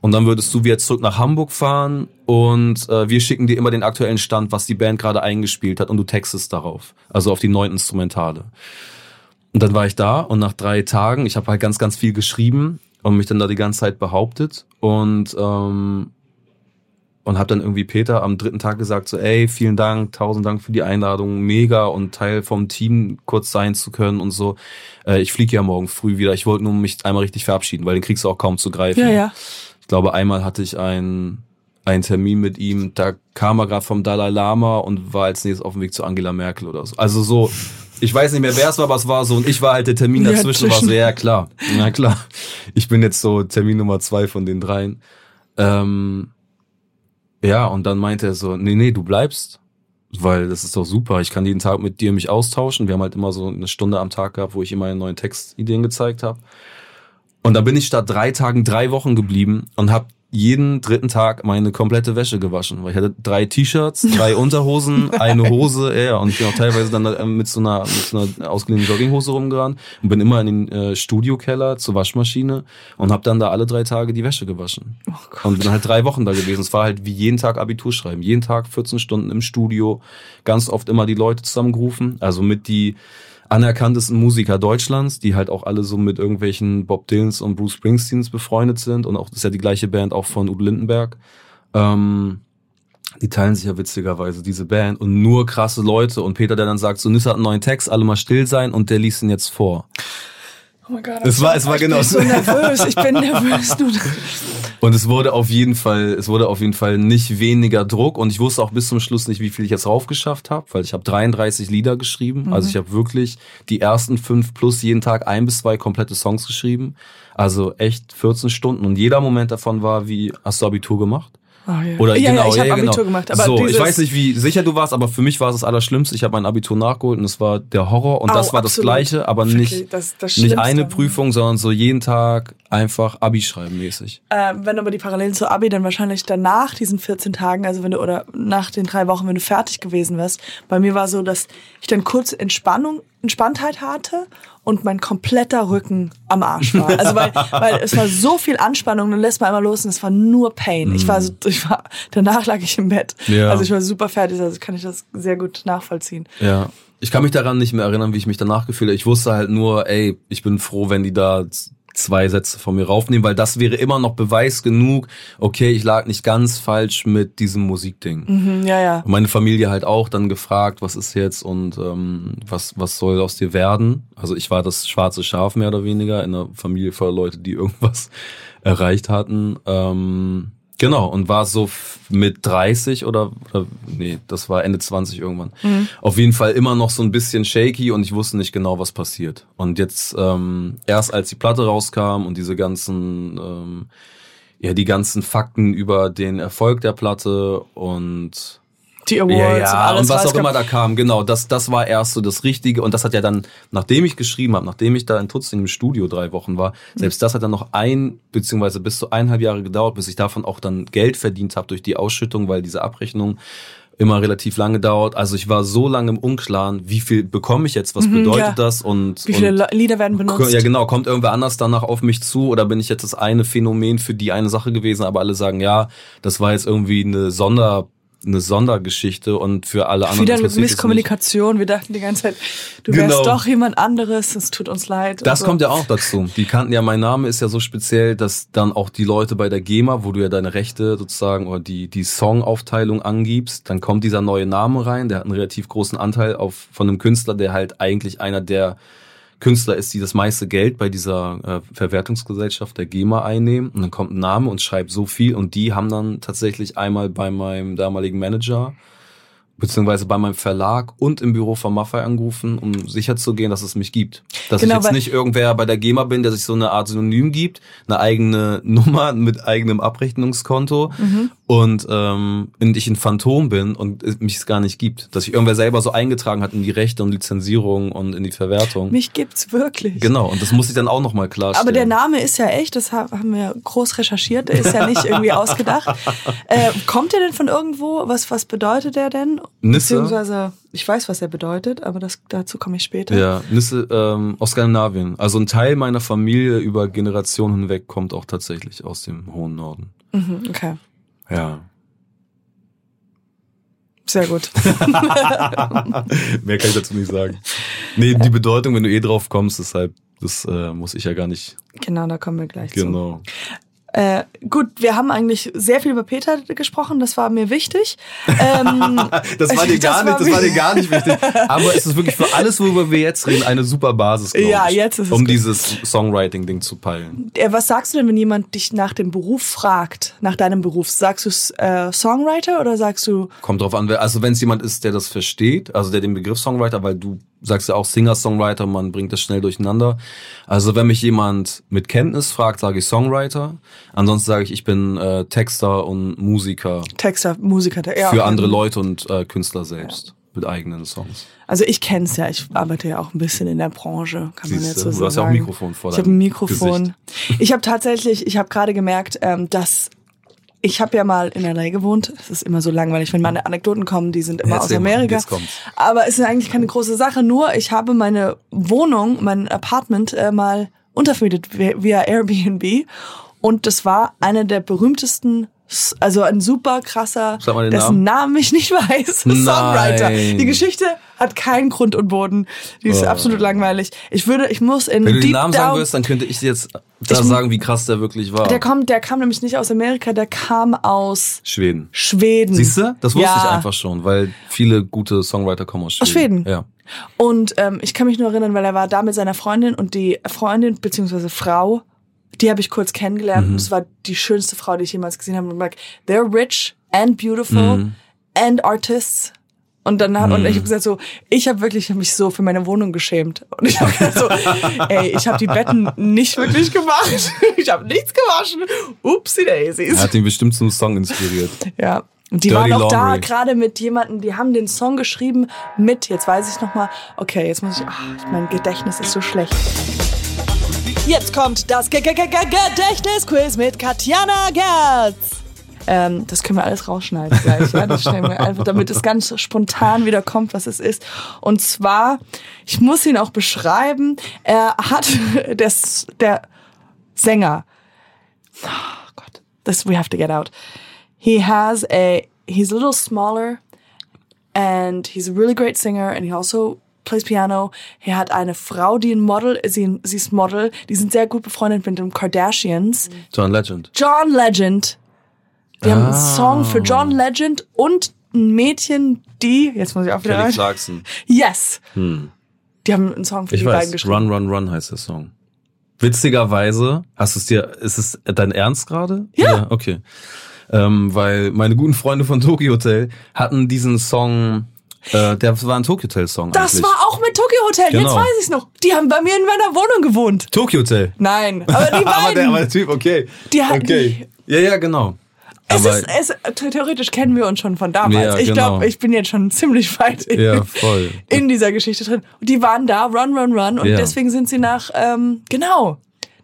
Und dann würdest du wieder zurück nach Hamburg fahren und äh, wir schicken dir immer den aktuellen Stand, was die Band gerade eingespielt hat und du textest darauf. Also auf die neuen Instrumentale. Und dann war ich da und nach drei Tagen, ich habe halt ganz, ganz viel geschrieben und mich dann da die ganze Zeit behauptet und ähm, und habe dann irgendwie Peter am dritten Tag gesagt so ey vielen Dank tausend Dank für die Einladung mega und Teil vom Team kurz sein zu können und so äh, ich fliege ja morgen früh wieder ich wollte nur mich einmal richtig verabschieden weil den kriegst du auch kaum zu greifen Ja, ja. ich glaube einmal hatte ich einen einen Termin mit ihm da kam er gerade vom Dalai Lama und war als nächstes auf dem Weg zu Angela Merkel oder so also so ich weiß nicht mehr, wer es war, aber es war so. Und ich war halt der Termin Ja, dazwischen. war so, ja klar, na klar. Ich bin jetzt so Termin Nummer zwei von den dreien. Ähm, ja, und dann meinte er so, nee, nee, du bleibst, weil das ist doch super. Ich kann jeden Tag mit dir mich austauschen. Wir haben halt immer so eine Stunde am Tag gehabt, wo ich ihm meine neuen Textideen gezeigt habe. Und dann bin ich statt drei Tagen drei Wochen geblieben und habe jeden dritten Tag meine komplette Wäsche gewaschen, weil ich hatte drei T-Shirts, drei Unterhosen, eine Hose, ja, und ich bin auch teilweise dann äh, mit so einer, mit so einer ausgeliehenen Jogginghose rumgerannt und bin immer in den äh, Studiokeller zur Waschmaschine und habe dann da alle drei Tage die Wäsche gewaschen. und bin halt drei Wochen da gewesen. Es war halt wie jeden Tag Abitur schreiben, jeden Tag 14 Stunden im Studio, ganz oft immer die Leute zusammengerufen, also mit die anerkanntesten Musiker Deutschlands, die halt auch alle so mit irgendwelchen Bob Dylans und Bruce Springsteens befreundet sind und auch das ist ja die gleiche Band auch von Udo Lindenberg. Ähm, die teilen sich ja witzigerweise diese Band und nur krasse Leute und Peter, der dann sagt, so Nissa hat einen neuen Text, alle mal still sein und der liest ihn jetzt vor. Oh mein Gott. Es war- es war ich genau bin so nervös. Ich bin nervös. Du. Und es wurde auf jeden Fall, es wurde auf jeden Fall nicht weniger Druck und ich wusste auch bis zum Schluss nicht, wie viel ich jetzt raufgeschafft habe, weil ich habe 33 Lieder geschrieben. Also ich habe wirklich die ersten fünf plus jeden Tag ein bis zwei komplette Songs geschrieben. Also echt 14 Stunden und jeder Moment davon war wie, hast du Abitur gemacht? Oh, ja. Oder ja, genau, ja, ich habe ja, Abitur genau. gemacht. Aber so, ich weiß nicht, wie sicher du warst, aber für mich war es das Allerschlimmste. Ich habe mein Abitur nachgeholt und es war der Horror und Au, das war das absolut. Gleiche, aber nicht, das- das nicht eine Prüfung, sondern so jeden Tag einfach Abi schreiben mäßig. Äh, wenn aber die Parallelen zu Abi dann wahrscheinlich danach diesen 14 Tagen, also wenn du oder nach den drei Wochen, wenn du fertig gewesen wärst, bei mir war so, dass ich dann kurz Entspannung, Entspanntheit hatte und mein kompletter Rücken am Arsch war. Also weil, weil es war so viel Anspannung, dann lässt man einmal los und es war nur Pain. Ich war so, ich war, danach lag ich im Bett. Ja. Also ich war super fertig, also kann ich das sehr gut nachvollziehen. Ja. Ich kann mich daran nicht mehr erinnern, wie ich mich danach gefühlt habe. Ich wusste halt nur, ey, ich bin froh, wenn die da zwei Sätze von mir raufnehmen, weil das wäre immer noch Beweis genug, okay, ich lag nicht ganz falsch mit diesem Musikding. Mhm, ja, ja. Und meine Familie halt auch dann gefragt, was ist jetzt und ähm, was, was soll aus dir werden? Also ich war das schwarze Schaf mehr oder weniger in einer Familie voller Leute, die irgendwas erreicht hatten. Ähm, genau, und war so mit 30 oder, oder nee, das war Ende 20 irgendwann. Auf jeden Fall immer noch so ein bisschen shaky und ich wusste nicht genau, was passiert. Und jetzt ähm, erst als die Platte rauskam und diese ganzen ähm, ja, die ganzen Fakten über den Erfolg der Platte und Die Awards ja, und ja, alles. und was auch immer da kam, genau, das, das war erst so das Richtige und das hat ja dann, nachdem ich geschrieben habe, nachdem ich da in Tutzing im Studio drei Wochen war, selbst das hat dann noch ein, beziehungsweise bis zu eineinhalb Jahre gedauert, bis ich davon auch dann Geld verdient habe durch die Ausschüttung, weil diese Abrechnung immer relativ lange dauert. Also ich war so lange im Unklaren, wie viel bekomme ich jetzt, was bedeutet ja. das und Wie viele und, Lieder werden benutzt? ja, genau. Kommt irgendwer anders danach auf mich zu oder bin ich jetzt das eine Phänomen für die eine Sache gewesen, aber alle sagen, ja, das war jetzt irgendwie eine Sonder, eine Sondergeschichte und für alle anderen. Wieder eine. Misskommunikation. Wir dachten die ganze Zeit, du wärst Genau. doch jemand anderes. Es tut uns leid. Das so. kommt ja auch dazu. Die kannten ja, mein Name ist ja so speziell, dass dann auch die Leute bei der GEMA, wo du ja deine Rechte sozusagen oder die, die Songaufteilung angibst, dann kommt dieser neue Name rein, der hat einen relativ großen Anteil auf, von einem Künstler, der halt eigentlich einer der Künstler ist, die das meiste Geld bei dieser äh, Verwertungsgesellschaft der GEMA einnehmen. Und dann kommt ein Name und schreibt so viel und die haben dann tatsächlich einmal bei meinem damaligen Manager beziehungsweise bei meinem Verlag und im Büro von Maffei angerufen, um sicher zu gehen, dass es mich gibt. Dass Genau, ich jetzt nicht irgendwer bei der GEMA bin, der sich so eine Art Synonym gibt, eine eigene Nummer mit eigenem Abrechnungskonto Mhm. Und, ähm, und ich ein Phantom bin und mich es gar nicht gibt. Dass sich irgendwer selber so eingetragen hat in die Rechte und Lizenzierung und in die Verwertung. Mich gibt's wirklich. Genau, und das muss ich dann auch nochmal klarstellen. Aber der Name ist ja echt, das ha- haben wir groß recherchiert, der ist ja nicht irgendwie ausgedacht. Äh, kommt der denn von irgendwo? Was, was bedeutet der denn? Nisse? Beziehungsweise, ich weiß, was er bedeutet, aber das, dazu komme ich später. Ja, Nisse ähm, aus Skandinavien. Also ein Teil meiner Familie über Generationen hinweg kommt auch tatsächlich aus dem hohen Norden. Mhm, okay, Ja. sehr gut. Mehr kann ich dazu nicht sagen. Nee, die Bedeutung, wenn du eh drauf kommst, deshalb, das äh, muss ich ja gar nicht. genau, da kommen wir gleich Genau. zu. Äh, gut, wir haben eigentlich sehr viel über Peter gesprochen, das war mir wichtig. Ähm, Das war dir gar Das war nicht, das war mir- dir gar nicht wichtig. Aber es ist wirklich für alles, worüber wir jetzt reden, eine super Basis, Ja, ich, jetzt ist es um gut. dieses Songwriting-Ding zu peilen. äh, was sagst du denn, wenn jemand dich nach dem Beruf fragt, nach deinem Beruf? Sagst du äh, Songwriter oder sagst du Kommt drauf an, also wenn es jemand ist, der das versteht, also der den Begriff Songwriter, weil du sagst ja auch Singer-Songwriter, man bringt das schnell durcheinander. Also wenn mich jemand mit Kenntnis fragt, sage ich Songwriter. Ansonsten sage ich, ich bin äh, Texter und Musiker Texter, Musiker? Ja, für andere Leute und äh, Künstler selbst mit eigenen Songs. Also ich kenn's ja, ich arbeite ja auch ein bisschen in der Branche, kann man Siehste, jetzt so du sagen. hast ja auch ein Mikrofon vor Ich habe ein Mikrofon. Gesicht. Ich habe tatsächlich, ich habe gerade gemerkt, ähm, dass ich habe ja mal in LA gewohnt. Es ist immer so langweilig, wenn meine Anekdoten kommen, die sind immer Erzähl aus Amerika. jetzt. Aber es ist eigentlich keine große Sache. Nur ich habe meine Wohnung, mein Apartment äh, mal untervermietet via Airbnb und das war eine der berühmtesten also ein super krasser, Sag mal den dessen Namen ich nicht weiß, Songwriter. Nein. Die Geschichte hat keinen Grund und Boden. Die ist Oh. absolut langweilig. Ich würde, ich muss in Wenn du den Namen sagen wirst, dann könnte ich jetzt da Ich- sagen, wie krass der wirklich war. Der kommt, der kam nämlich nicht aus Amerika, der kam aus Schweden. Schweden. Siehst du? Das wusste ja. ich einfach schon, weil viele gute Songwriter kommen aus Schweden. Aus Schweden? Ja. Und ähm, ich kann mich nur erinnern, weil er war da mit seiner Freundin und die Freundin beziehungsweise Frau, die habe ich kurz kennengelernt. Mhm. Und es war die schönste Frau, die ich jemals gesehen habe. Und like, they're rich and beautiful Mhm. and artists. Und dann hat, und ich habe gesagt so, ich habe wirklich hab mich so für meine Wohnung geschämt. Und ich habe gesagt so, ey, ich habe die Betten nicht wirklich gemacht. Ich habe nichts gewaschen. Upsi daisies. Er hat ihn bestimmt zum Song inspiriert. Ja. Und die Dirty waren auch da Laundry. gerade mit jemandem, die haben den Song geschrieben mit, jetzt weiß ich noch mal, okay, jetzt muss ich, ach, mein Gedächtnis ist so schlecht. Jetzt kommt das Ge Ge Ge Ge Gedächtnisquiz mit Katjana Gerz. Ähm, das können wir alles rausschneiden gleich, ja. Das stellen wir einfach, damit es ganz spontan wieder kommt, was es ist. Und zwar, ich muss ihn auch beschreiben, er hat, das, der Sänger, oh Gott, this, we have to get out. He has a, he's a little smaller and he's a really great singer and he also plays piano. Er hat eine Frau, die ein Model, sie, sie ist Model, die sind sehr gut befreundet mit den Kardashians. John Legend. John Legend. Die haben einen Ah. Song für John Legend und ein Mädchen, die, jetzt muss ich auch wieder Kelly rein. Clarkson. Yes. Die haben einen Song für Ich die beiden weiß. geschrieben. Run, Run, Run heißt der Song. Witzigerweise, hast du es dir, ist es dein Ernst gerade? Ja. Okay. Ähm, weil meine guten Freunde von Tokyo Hotel hatten diesen Song, äh, der war ein Tokyo Hotel Song Das eigentlich. war auch mit Tokyo Hotel, jetzt Genau. weiß ich's noch. Die haben bei mir in meiner Wohnung gewohnt. Tokyo Hotel. Nein, aber die beiden. aber, der, aber der Typ, okay. Die hatten okay. Ja, ja, genau. Es ist, es, theoretisch kennen wir uns schon von damals. Ja, ich genau. glaube, ich bin jetzt schon ziemlich weit in, Ja, in dieser Geschichte drin. Die waren da, Run, Run, Run. Und Ja. deswegen sind sie nach, ähm, genau.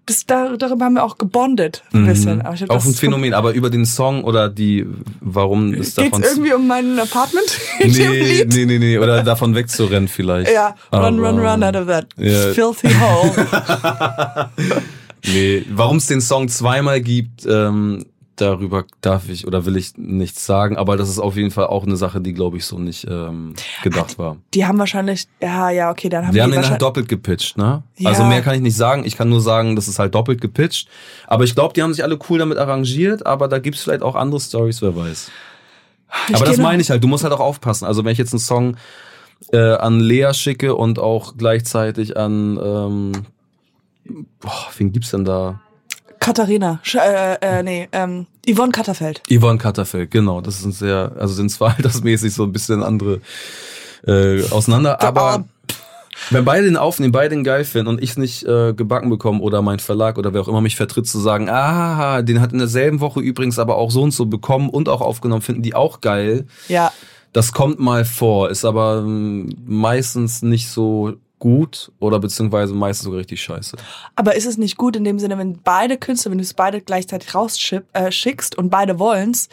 Das, da, darüber haben wir auch gebondet. Ein bisschen. Aber ich glaub, auch ein Phänomen, aber über den Song oder die, warum ist Geht's davon... irgendwie um mein Apartment in dem nee, nee, nee, nee, oder davon wegzurennen vielleicht. Ja, run, run, Aber- run out of that Ja. filthy hole. Nee, warum es den Song zweimal gibt, ähm, darüber darf ich oder will ich nichts sagen, aber das ist auf jeden Fall auch eine Sache, die glaube ich so nicht ähm, gedacht war. Die haben wahrscheinlich, ja, ja, okay, dann haben Wir die haben den halt doppelt gepitcht, ne? Ja. Also mehr kann ich nicht sagen. Ich kann nur sagen, das ist halt doppelt gepitcht. Aber ich glaube, die haben sich alle cool damit arrangiert, aber da gibt's vielleicht auch andere Stories, wer weiß. Ich aber das meine ich halt, du musst halt auch aufpassen. Also wenn ich jetzt einen Song äh, an Lea schicke und auch gleichzeitig an ähm, boah, wen gibt's denn da? Katharina, Sch äh, äh, nee, ähm, Yvonne Katterfeld. Yvonne Katterfeld, genau. Das sind sehr, also sind zwar altersmäßig so ein bisschen andere äh, auseinander, aber wenn beide den aufnehmen, beide den geil finden und ich es nicht äh, gebacken bekomme oder mein Verlag oder wer auch immer mich vertritt zu sagen, ah, den hat in derselben Woche übrigens aber auch so und so bekommen und auch aufgenommen, finden die auch geil. Ja. Das kommt mal vor, ist aber ähm, meistens nicht so gut oder beziehungsweise meistens sogar richtig scheiße. Aber ist es nicht gut in dem Sinne, wenn beide Künstler, wenn du es beide gleichzeitig rausschickst äh, und beide wollen's,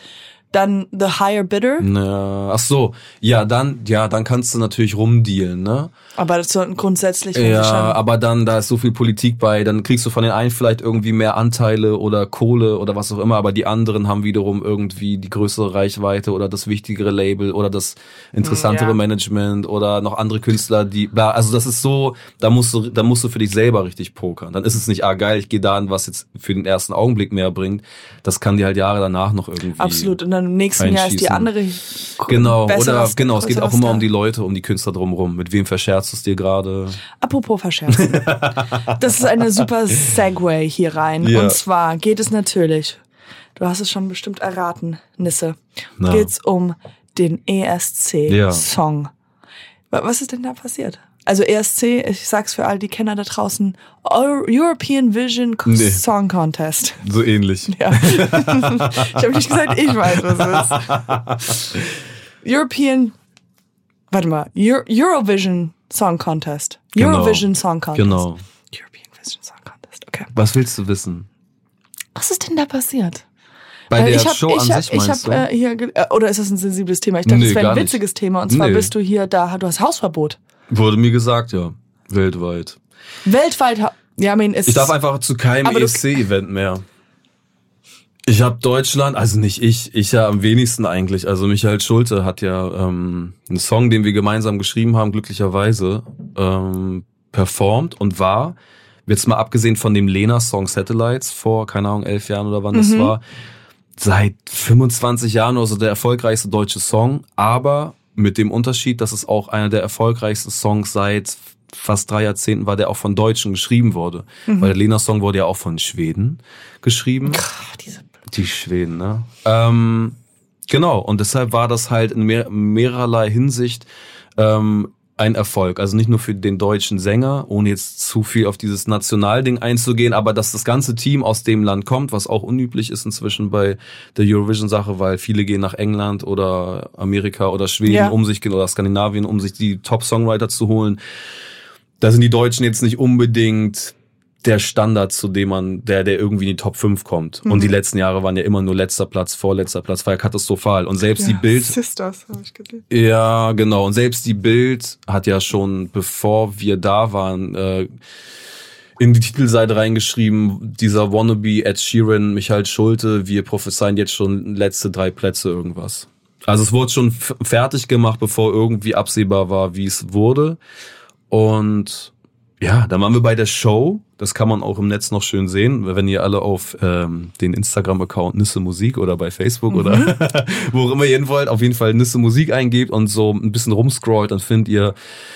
dann the higher bidder? Na, ach so, ja, dann, ja, dann kannst du natürlich rumdealen, ne? Aber das sollten grundsätzlich Ja, aber dann, da ist so viel Politik bei, dann kriegst du von den einen vielleicht irgendwie mehr Anteile oder Kohle oder was auch immer, aber die anderen haben wiederum irgendwie die größere Reichweite oder das wichtigere Label oder das interessantere Ja. Management oder noch andere Künstler, die, bla, also das ist so, da musst du, da musst du für dich selber richtig pokern. Dann ist es nicht, ah geil, ich gehe da an, was jetzt für den ersten Augenblick mehr bringt. Das kann dir halt Jahre danach noch irgendwie. Absolut. Und dann im nächsten Jahr ist die andere. Genau, oder genau, es geht auch immer um die Leute, um die Künstler drumherum. Mit wem verscherzt es dir gerade? Apropos verscherzen. das ist eine super Segway hier rein. Ja. Und zwar geht es natürlich, du hast es schon bestimmt erraten, Nisse, Na. geht's um den Ja. ESC-Song. Was ist denn da passiert? Also ESC, ich sag's für all die Kenner da draußen, Eu- European Vision Nee. Song Contest. So ähnlich. Ja. ich habe nicht gesagt, ich weiß, was es ist. European, warte mal, Euro, Eurovision Song Contest. Genau. Eurovision Song Contest. Genau. European Vision Song Contest, okay. Was willst du wissen? Was ist denn da passiert? Bei Weil der ich hab, Show ich an hab, sich ich hab, du? Äh, hier, äh, oder ist das ein sensibles Thema? Ich dachte, Nee, das wäre ein nicht. witziges Thema. Und zwar Nee. bist du hier da, du hast Hausverbot. Wurde mir gesagt, ja. Weltweit. Weltweit, ja, I mean, ist Ich darf einfach zu keinem ESC-Event mehr. Ich habe Deutschland, also nicht ich, ich ja am wenigsten eigentlich. Also Michael Schulte hat ja ähm, einen Song, den wir gemeinsam geschrieben haben, glücklicherweise, ähm, performt und war, jetzt mal abgesehen von dem Lena-Song Satellites vor, keine Ahnung, elf Jahren oder wann das Mhm. war, seit 25 Jahren oder so der erfolgreichste deutsche Song, aber mit dem Unterschied, dass es auch einer der erfolgreichsten Songs seit fast drei Jahrzehnten war, der auch von Deutschen geschrieben wurde. Weil der Lena-Song wurde ja auch von Schweden geschrieben. Ach, diese Die Schweden, ne? Ähm, genau, und deshalb war das halt in mehr, mehrerlei Hinsicht ähm, ein Erfolg. Also nicht nur für den deutschen Sänger, ohne jetzt zu viel auf dieses Nationalding einzugehen, aber dass das ganze Team aus dem Land kommt, was auch unüblich ist inzwischen bei der Eurovision-Sache, weil viele gehen nach England oder Amerika oder Schweden, Ja. um sich oder Skandinavien, um sich die Top-Songwriter zu holen. Da sind die Deutschen jetzt nicht unbedingt der Standard, zu dem man, der, der irgendwie in die Top 5 kommt. Und die letzten Jahre waren ja immer nur letzter Platz, vorletzter Platz, war ja katastrophal. Und selbst die Bild, Sisters, habe ich gesehen. ja, genau. Und selbst die Bild hat ja schon, bevor wir da waren, äh, in die Titelseite reingeschrieben, dieser Wannabe Ed Sheeran, Michael Schulte, wir prophezeien jetzt schon letzte drei Plätze irgendwas. Also es wurde schon fertig gemacht, bevor irgendwie absehbar war, wie es wurde. Und ja, dann waren wir bei der Show. Das kann man auch im Netz noch schön sehen, wenn ihr alle auf ähm, den Instagram-Account Nisse Musik oder bei Facebook oder wo auch immer ihr hin wollt, auf jeden Fall Nisse Musik eingebt und so ein bisschen rumscrollt, dann findet ihr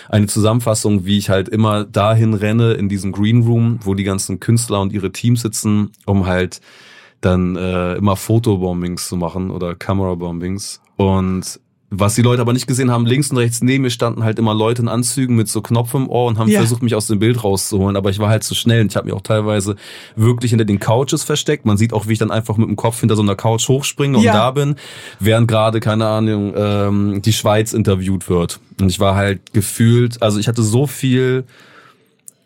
eine Zusammenfassung, wie ich halt immer dahin renne in diesem Green Room, wo die ganzen Künstler und ihre Teams sitzen, um halt dann äh, immer Fotobombings zu machen oder Kamerabombings. Und was die Leute aber nicht gesehen haben, links und rechts neben mir standen halt immer Leute in Anzügen mit so Knopf im Ohr und haben Ja. versucht, mich aus dem Bild rauszuholen. Aber ich war halt zu schnell und ich habe mich auch teilweise wirklich hinter den Couches versteckt. Man sieht auch, wie ich dann einfach mit dem Kopf hinter so einer Couch hochspringe und Ja. da bin, während gerade, keine Ahnung, ähm, die Schweiz interviewt wird. Und ich war halt gefühlt, also ich hatte so viel,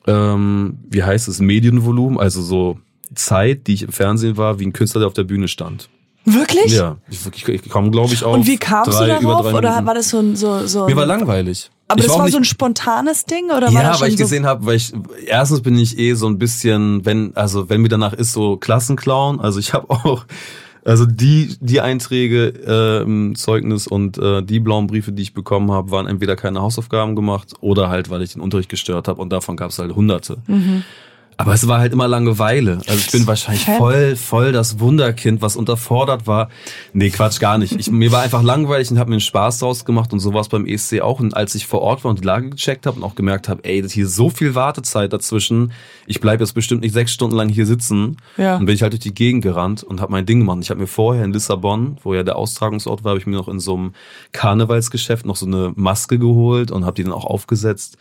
ähm, wie heißt es, Medienvolumen, also so Zeit, die ich im Fernsehen war, wie ein Künstler, der auf der Bühne stand. Wirklich? Ja, ich, ich, ich komme, glaube ich, auf Und wie kamst drei, du darauf? Oder war das so ein so, so Mir war langweilig. Aber ich das auch war nicht, so ein spontanes Ding oder war ja, das schon weil ich so gesehen habe, weil ich erstens bin ich eh so ein bisschen, wenn also wenn mir danach ist so Klassenclown, also ich habe auch also die die Einträge äh, im Zeugnis und äh, die blauen Briefe, die ich bekommen habe, waren entweder keine Hausaufgaben gemacht oder halt, weil ich den Unterricht gestört habe und davon gab es halt Hunderte. Mhm. Aber es war halt immer Langeweile. Also ich bin wahrscheinlich voll, voll das Wunderkind, was unterfordert war. Nee, Quatsch, gar nicht. Ich, mir war einfach langweilig und habe mir einen Spaß draus gemacht und so war es beim ESC auch. Und als ich vor Ort war und die Lage gecheckt habe und auch gemerkt habe, ey, das hier ist so viel Wartezeit dazwischen, ich bleibe jetzt bestimmt nicht sechs Stunden lang hier sitzen. Ja. Und bin ich halt durch die Gegend gerannt und habe mein Ding gemacht. Ich habe mir vorher in Lissabon, wo ja der Austragungsort war, habe ich mir noch in so einem Karnevalsgeschäft noch so eine Maske geholt und habe die dann auch aufgesetzt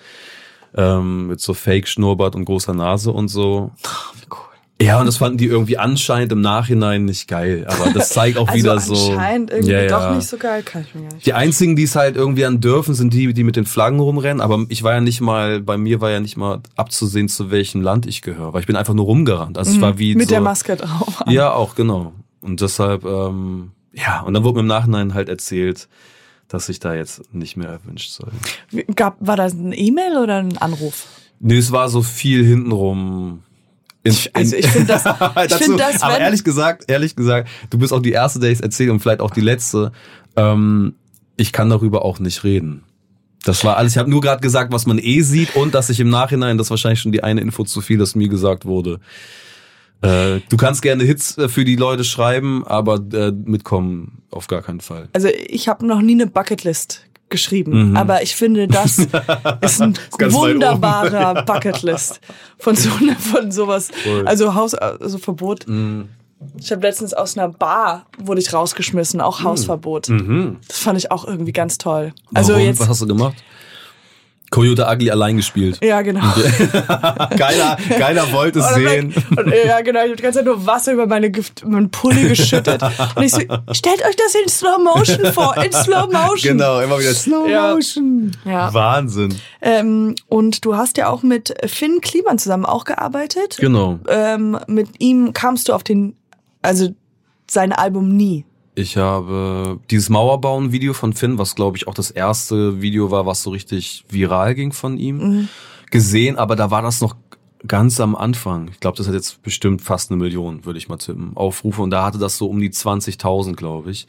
ähm, mit so Fake-Schnurrbart und großer Nase und so. Wie cool. Ja, und das fanden die irgendwie anscheinend im Nachhinein nicht geil. Aber das zeigt auch Also wieder so. anscheinend irgendwie Ja, ja. doch nicht so geil, kann ich mir gar nicht Die einzigen, die es halt irgendwie an dürfen, sind die, die mit den Flaggen rumrennen. Aber ich war ja nicht mal, bei mir war ja nicht mal abzusehen, zu welchem Land ich gehöre. Weil ich bin einfach nur rumgerannt. Also es war wie Mhm. Mit so, der Maske drauf. Ja, auch, genau. Und deshalb, ähm, ja, und dann wurde mir im Nachhinein halt erzählt, dass ich da jetzt nicht mehr erwünscht soll. Gab, war das ein E-Mail oder ein Anruf? Nee, es war so viel hintenrum. In, Also ich finde das, ich finde das, aber ehrlich gesagt, ehrlich gesagt, du bist auch die erste, der ich erzähle und vielleicht auch die letzte. Ähm, ich kann darüber auch nicht reden. Das war alles. Ich habe nur gerade gesagt, was man eh sieht und dass ich im Nachhinein, das ist wahrscheinlich schon die eine Info zu viel, dass mir gesagt wurde. Äh, du kannst gerne Hits äh, für die Leute schreiben, aber äh, mitkommen auf gar keinen Fall. also ich habe noch nie eine Bucketlist geschrieben, aber ich finde, das ist ein Mhm. ganz wunderbarer Bucketlist von so von sowas. Mhm. Also Haus, also Verbot. Ich habe letztens aus einer Bar wurde ich rausgeschmissen, auch Hausverbot. Das fand ich auch irgendwie ganz toll. Also Mhm. Warum? jetzt, Was hast du gemacht? Coyote Ugly allein gespielt. ja genau. keiner, keiner wollte es sehen. Und, ja, genau. Ich habe die ganze Zeit nur Wasser über meine Gift, meinen Pulli geschüttet. Und ich so, stellt euch das in Slow Motion vor, in Slow Motion. Genau, immer wieder Slow Ja. Motion. Ja. Wahnsinn. Ähm, und du hast ja auch mit Finn Kliman zusammen auch gearbeitet. Genau. Ähm, mit ihm kamst du auf den, also sein Album nie. Ich habe dieses Mauerbauen-Video von Finn, was glaube ich auch das erste Video war, was so richtig viral ging von ihm, gesehen, aber da war das noch ganz am Anfang. Ich glaube, das hat jetzt bestimmt fast eine Million, würde ich mal tippen, Aufrufe und da hatte das so um die 20.000, glaube ich.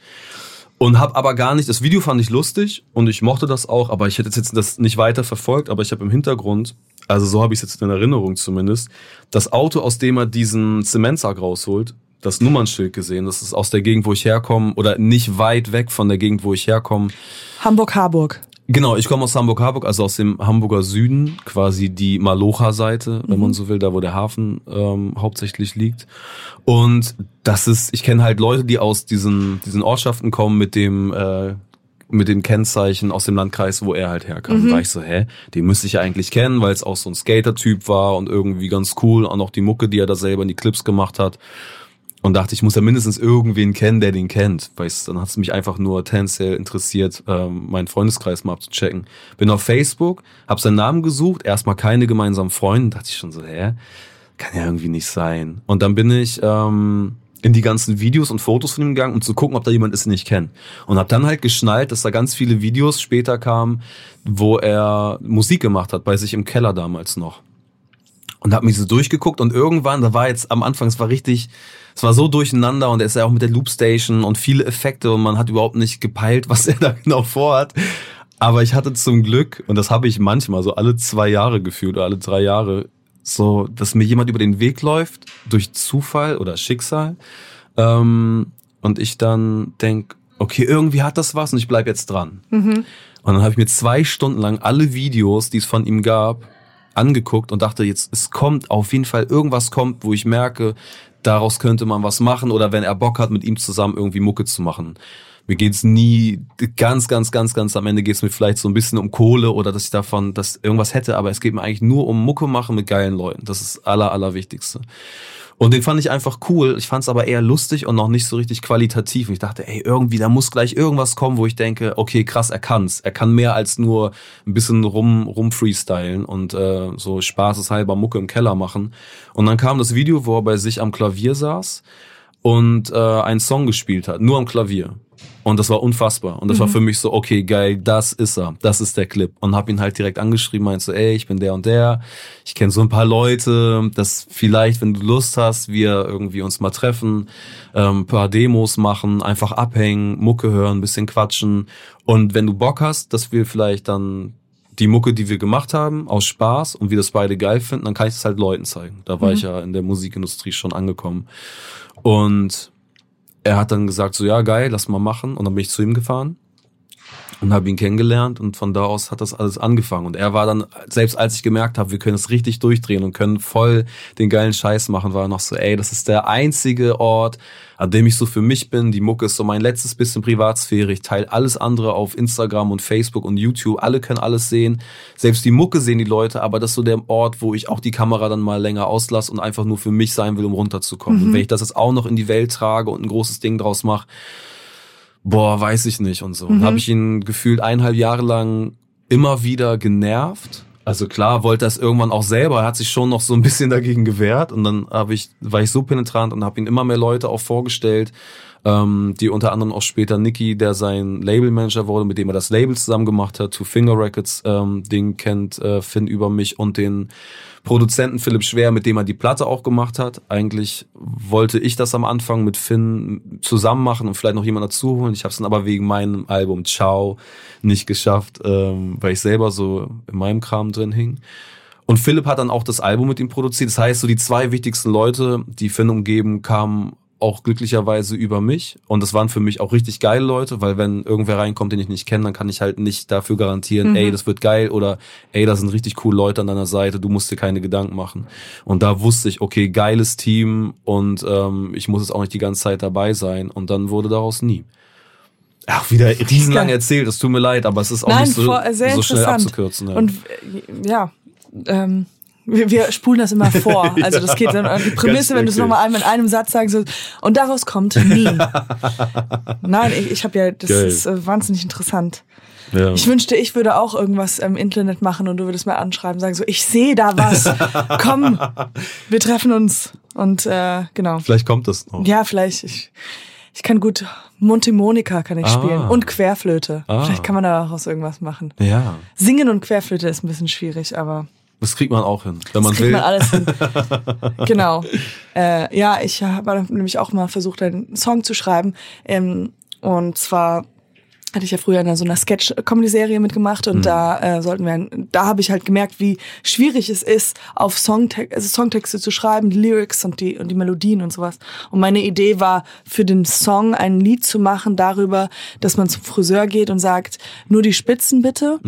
Und habe aber gar nicht, das Video fand ich lustig und ich mochte das auch, aber ich hätte jetzt das nicht weiter verfolgt, aber ich habe im Hintergrund, also so habe ich es jetzt in Erinnerung zumindest, das Auto, aus dem er diesen Zementsack rausholt, das Nummernschild gesehen. Das ist aus der Gegend, wo ich herkomme oder nicht weit weg von der Gegend, wo ich herkomme. Hamburg-Harburg. Genau, ich komme aus Hamburg-Harburg, also aus dem Hamburger Süden, quasi die Malocha-Seite, wenn man so will, da wo der Hafen ähm, hauptsächlich liegt. Und das ist, ich kenne halt Leute, die aus diesen, diesen Ortschaften kommen mit dem, äh, mit dem Kennzeichen aus dem Landkreis, wo er halt herkam. War ich so, hä, den müsste ich ja eigentlich kennen, weil es auch so ein Skater-Typ war und irgendwie ganz cool. Auch noch die Mucke, die er da selber in die Clips gemacht hat. Und dachte, ich muss ja mindestens irgendwen kennen, der den kennt. Weißt, dann hat es mich einfach nur tendenziell interessiert, ähm, meinen Freundeskreis mal abzuchecken. Bin auf Facebook, hab seinen Namen gesucht, erstmal keine gemeinsamen Freunde. Dachte ich schon so, hä? Kann ja irgendwie nicht sein. Und dann bin ich ähm, in die ganzen Videos und Fotos von ihm gegangen, um zu gucken, ob da jemand ist, den ich kenne. Und hab dann halt geschnallt, dass da ganz viele Videos später kamen, wo er Musik gemacht hat, bei sich im Keller damals noch und habe mich so durchgeguckt und irgendwann, da war jetzt am Anfang, es war richtig, es war so durcheinander und er ist ja auch mit der Loopstation und viele Effekte und man hat überhaupt nicht gepeilt, was er da genau vorhat. Aber ich hatte zum Glück, und das habe ich manchmal so alle zwei Jahre gefühlt oder alle drei Jahre, so, dass mir jemand über den Weg läuft, durch Zufall oder Schicksal, ähm, und ich dann denk, okay, irgendwie hat das was und ich bleib jetzt dran. Und dann habe ich mir zwei Stunden lang alle Videos, die es von ihm gab, angeguckt und dachte, jetzt es kommt auf jeden Fall irgendwas kommt, wo ich merke, daraus könnte man was machen oder wenn er Bock hat, mit ihm zusammen irgendwie Mucke zu machen. Mir geht's nie ganz, ganz, ganz, ganz am Ende geht's mir vielleicht so ein bisschen um Kohle oder dass ich davon das irgendwas hätte, aber es geht mir eigentlich nur um Mucke machen mit geilen Leuten. Das ist das aller, allerwichtigste. Und den fand ich einfach cool. Ich fand es aber eher lustig und noch nicht so richtig qualitativ. Und ich dachte, ey, irgendwie, da muss gleich irgendwas kommen, wo ich denke, okay, krass, er kann's. Er kann mehr als nur ein bisschen rum, rum freestylen und äh, so spaßeshalber Mucke im Keller machen. Und dann kam das Video, wo er bei sich am Klavier saß und äh, einen Song gespielt hat, nur am Klavier. Und das war unfassbar. Und das war für mich so, okay, geil, das ist er. Das ist der Clip. Und hab ihn halt direkt angeschrieben, meinte so, ey, ich bin der und der. Ich kenne so ein paar Leute, dass vielleicht, wenn du Lust hast, wir irgendwie uns mal treffen, ähm, ein paar Demos machen, einfach abhängen, Mucke hören, ein bisschen quatschen. Und wenn du Bock hast, dass wir vielleicht dann die Mucke, die wir gemacht haben, aus Spaß und wir das beide geil finden, dann kann ich das halt Leuten zeigen. Da war Mhm. ich ja in der Musikindustrie schon angekommen. Und er hat dann gesagt, so ja, geil, lass mal machen. Und dann bin ich zu ihm gefahren und habe ihn kennengelernt und von da aus hat das alles angefangen. Und er war dann, selbst als ich gemerkt habe, wir können es richtig durchdrehen und können voll den geilen Scheiß machen, war er noch so, ey, das ist der einzige Ort, an dem ich so für mich bin. Die Mucke ist so mein letztes bisschen Privatsphäre. Ich teile alles andere auf Instagram und Facebook und YouTube. Alle können alles sehen. Selbst die Mucke sehen die Leute, aber das ist so der Ort, wo ich auch die Kamera dann mal länger auslasse und einfach nur für mich sein will, um runterzukommen. Und wenn ich das jetzt auch noch in die Welt trage und ein großes Ding draus mache, boah, weiß ich nicht und so. Und habe ich ihn gefühlt eineinhalb Jahre lang immer wieder genervt. Also klar, wollte das irgendwann auch selber, er hat sich schon noch so ein bisschen dagegen gewehrt und dann habe ich, war ich so penetrant und habe ihn immer mehr Leute auch vorgestellt, ähm, die unter anderem auch später Nicky, der sein Labelmanager wurde, mit dem er das Label zusammen gemacht hat, Two Finger Records, ähm, den kennt äh, Finn über mich und den Produzenten Philipp Schwer, mit dem er die Platte auch gemacht hat. Eigentlich wollte ich das am Anfang mit Finn zusammen machen und vielleicht noch jemand dazu holen. Ich habe es dann aber wegen meinem Album Ciao nicht geschafft, ähm, weil ich selber so in meinem Kram drin hing. Und Philipp hat dann auch das Album mit ihm produziert. Das heißt, so die zwei wichtigsten Leute, die Finn umgeben, kamen auch glücklicherweise über mich. Und das waren für mich auch richtig geile Leute, weil wenn irgendwer reinkommt, den ich nicht kenne, dann kann ich halt nicht dafür garantieren, ey, das wird geil oder ey, da sind richtig coole Leute an deiner Seite, du musst dir keine Gedanken machen. Und da wusste ich, okay, geiles Team und ähm, ich muss jetzt auch nicht die ganze Zeit dabei sein. Und dann wurde daraus nie. Ach, wieder riesenlang erzählt, es tut mir leid, aber es ist auch Nein, nicht so, vor, sehr so schnell abzukürzen. Ja. Und äh, ja, ähm, wir, wir spulen das immer vor. Also das geht dann an die Prämisse, wenn du es nochmal einmal in einem Satz sagen sollst. Und daraus kommt nie. Nein, ich, ich habe ja, das Geil. ist äh, wahnsinnig interessant. ja. Ich wünschte, ich würde auch irgendwas im Internet machen und du würdest mir anschreiben, sagen so, ich sehe da was. Komm, wir treffen uns. Und äh, genau. Vielleicht kommt das noch. Ja, vielleicht. Ich, ich kann gut Mundharmonika kann ich Ah. spielen und Querflöte. Ah. Vielleicht kann man daraus irgendwas machen. Ja, Singen und Querflöte ist ein bisschen schwierig, aber das kriegt man auch hin, wenn man das kriegt will. man alles hin. genau. Äh, ja, ich habe nämlich auch mal versucht, einen Song zu schreiben. Ähm, und zwar hatte ich ja früher in so einer Sketch-Comedy-Serie mitgemacht und da äh, sollten wir, da habe ich halt gemerkt, wie schwierig es ist, auf Songte also Songtexte zu schreiben, die Lyrics und die und die Melodien und sowas. Und meine Idee war, für den Song ein Lied zu machen darüber, dass man zum Friseur geht und sagt, nur die Spitzen bitte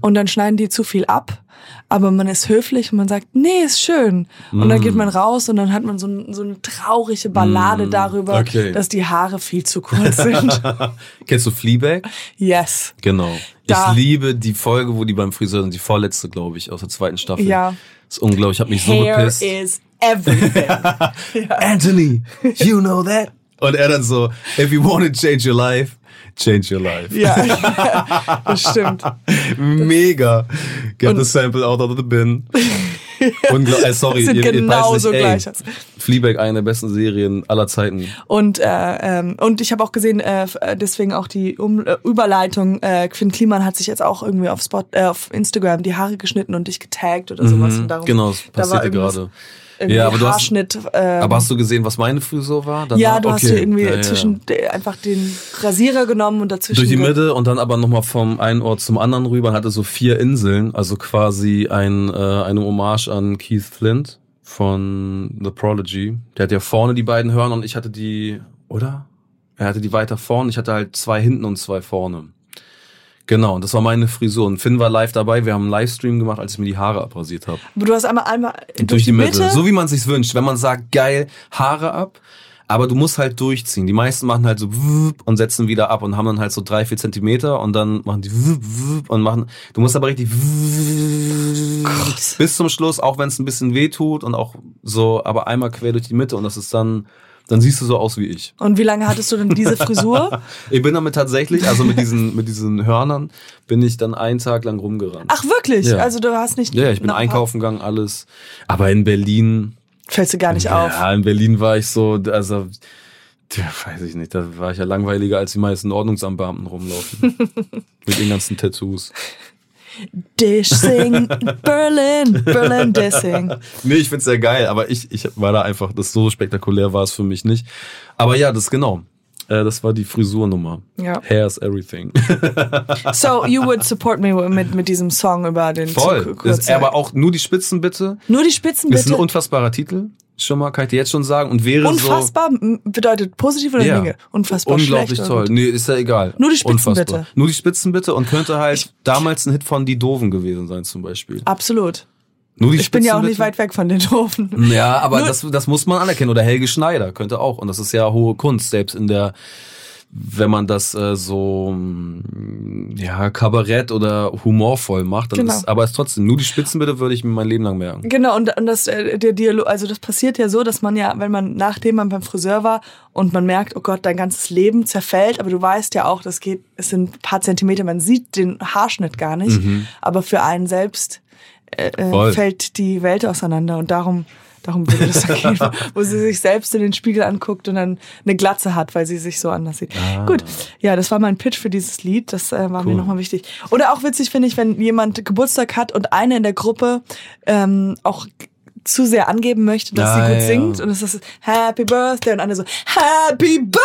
und dann schneiden die zu viel ab. Aber man ist höflich und man sagt, nee, ist schön. Und dann geht man raus und dann hat man so, so eine traurige Ballade darüber, okay. dass die Haare viel zu kurz sind. Kennst du Fleabag? yes. Genau. Da- Ich liebe die Folge, wo die beim Friseur sind, die vorletzte, glaube ich, aus der zweiten Staffel. Ja. ist unglaublich, ich habe mich so Hair gepisst. is everything. Anthony, you know that? Und er dann so, if you want to change your life, change your life. ja, das stimmt. Mega. Get Und- the sample out of the bin. Unglaublich, äh, sorry, Sind ihr, ihr genauso weiß nicht, ey, gleich. Fleabag, eine der besten Serien aller Zeiten. Und, äh, ähm, und ich habe auch gesehen, äh, äh, deswegen auch die um äh, Überleitung, äh, Quinn Kliman hat sich jetzt auch irgendwie auf, Spot, äh, auf Instagram die Haare geschnitten und dich getaggt oder sowas. Und darum, genau, das da passierte irgendwas- gerade. Irgendwie Ja, aber du hast- Haarschnitt. ähm, Aber hast du gesehen, was meine Frisur war? Danach? ja, du hast Okay. dir irgendwie Ja, ja. zwischen einfach den Rasierer genommen und dazwischen. Durch die Mitte und dann aber nochmal vom einen Ort zum anderen rüber. Hatte so vier Inseln, also quasi ein, äh, eine Hommage an Keith Flint von The Prodigy. Der hat ja vorne die beiden Hörner und ich hatte die, oder? Er hatte die weiter vorne, ich hatte halt zwei hinten und zwei vorne. Genau, und das war meine Frisur. Und Finn war live dabei, wir haben einen Livestream gemacht, als ich mir die Haare abrasiert habe. Aber du hast einmal einmal Durch, die Mitte. So wie man sich's wünscht. Wenn man sagt, geil, Haare ab, aber du musst halt durchziehen. Die meisten machen halt so und setzen wieder ab und haben dann halt so drei, vier Zentimeter und dann machen die und machen. Du musst aber richtig wup bis zum Schluss, auch wenn es ein bisschen weh tut und auch so, aber einmal quer durch die Mitte und das ist dann, dann siehst du so aus wie ich. Und wie lange hattest du denn diese Frisur? Ich bin damit tatsächlich, also mit diesen, mit diesen Hörnern, bin ich dann einen Tag lang rumgerannt. Ach wirklich? Ja. Also du hast nicht. ja, ich bin einkaufen gegangen, alles. Aber in Berlin, Fällst du gar nicht auf. Ja, in Berlin war ich so, also, ja, weiß ich nicht, da war ich ja langweiliger als die meisten Ordnungsamtbeamten rumlaufen. Mit den ganzen Tattoos. Dissing, Berlin, Berlin Dissing. Nee, ich find's sehr geil, aber ich, ich war da einfach, das so spektakulär war es für mich nicht. Aber ja, das genau. Äh, das war die Frisurnummer. Ja. Hair is everything. So, you would support me mit, mit diesem Song über den Voll. Ist aber auch nur die Spitzen bitte. Nur die Spitzen Ist ein bitte. unfassbarer Titel. Schon mal, kann ich dir jetzt schon sagen. Und wäre Unfassbar m- bedeutet positiv oder so. Ja. negativ? Unfassbar Unglaublich toll. Nee, ist ja egal. Nur die Spitzen Unfassbar. bitte. Nur die Spitzen bitte und könnte halt damals ein Hit von Die Doofen gewesen sein zum Beispiel. Absolut. Nur die Ich bin ja auch Spitzen nicht bitte. weit weg von den Doofen. Ja, aber Nur- das, das muss man anerkennen. Oder Helge Schneider könnte auch. Und das ist ja hohe Kunst, selbst in der, wenn man das äh, so mm, ja, Kabarett oder humorvoll macht, dann Genau. ist, aber es ist trotzdem, nur die Spitzenbitte würde ich mir mein Leben lang merken. Genau, und, und das, äh, der Dialog, also das passiert ja so, dass man ja, wenn man, nachdem man beim Friseur war und man merkt, oh Gott, dein ganzes Leben zerfällt, aber du weißt ja auch, das geht, es sind ein paar Zentimeter, man sieht den Haarschnitt gar nicht, aber für einen selbst äh, äh, fällt die Welt auseinander und darum, darum würde das gehen, wo, sie sich selbst in den Spiegel anguckt und dann eine Glatze hat, weil sie sich so anders sieht. Gut, ja, das war mein Pitch für dieses Lied, das äh, war mir Cool. nochmal wichtig. Oder auch witzig finde ich, wenn jemand Geburtstag hat und eine in der Gruppe ähm, auch zu sehr angeben möchte, dass Ja, sie gut ja, singt und es ist Happy Birthday und andere so Happy Birthday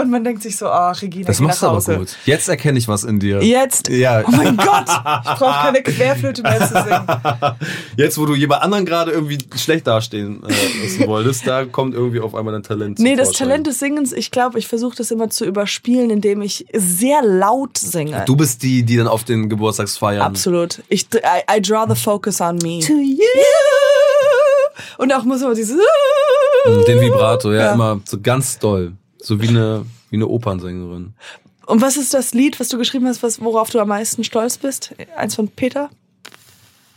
und man denkt sich so, oh, Regina, Das machst du aber gut. Jetzt erkenne ich was in dir. Jetzt, Ja. oh mein Gott, ich brauche keine Querflöte mehr zu singen. Jetzt, wo du jemand anderen gerade irgendwie schlecht dastehen äh, lassen wolltest, da kommt irgendwie auf einmal dein Talent Nee, das Vorschein. Talent des Singens, ich glaube, ich versuche das immer zu überspielen, indem ich sehr laut singe. Du bist die, die dann auf den Geburtstagsfeiern. Absolut. Ich, I, I draw the focus on me. To you. Und auch muss man dieses Den Vibrato, ja, Ja. immer so ganz doll. So wie eine, wie eine Opernsängerin. Und was ist das Lied, was du geschrieben hast, was, worauf du am meisten stolz bist? Eins von Peter?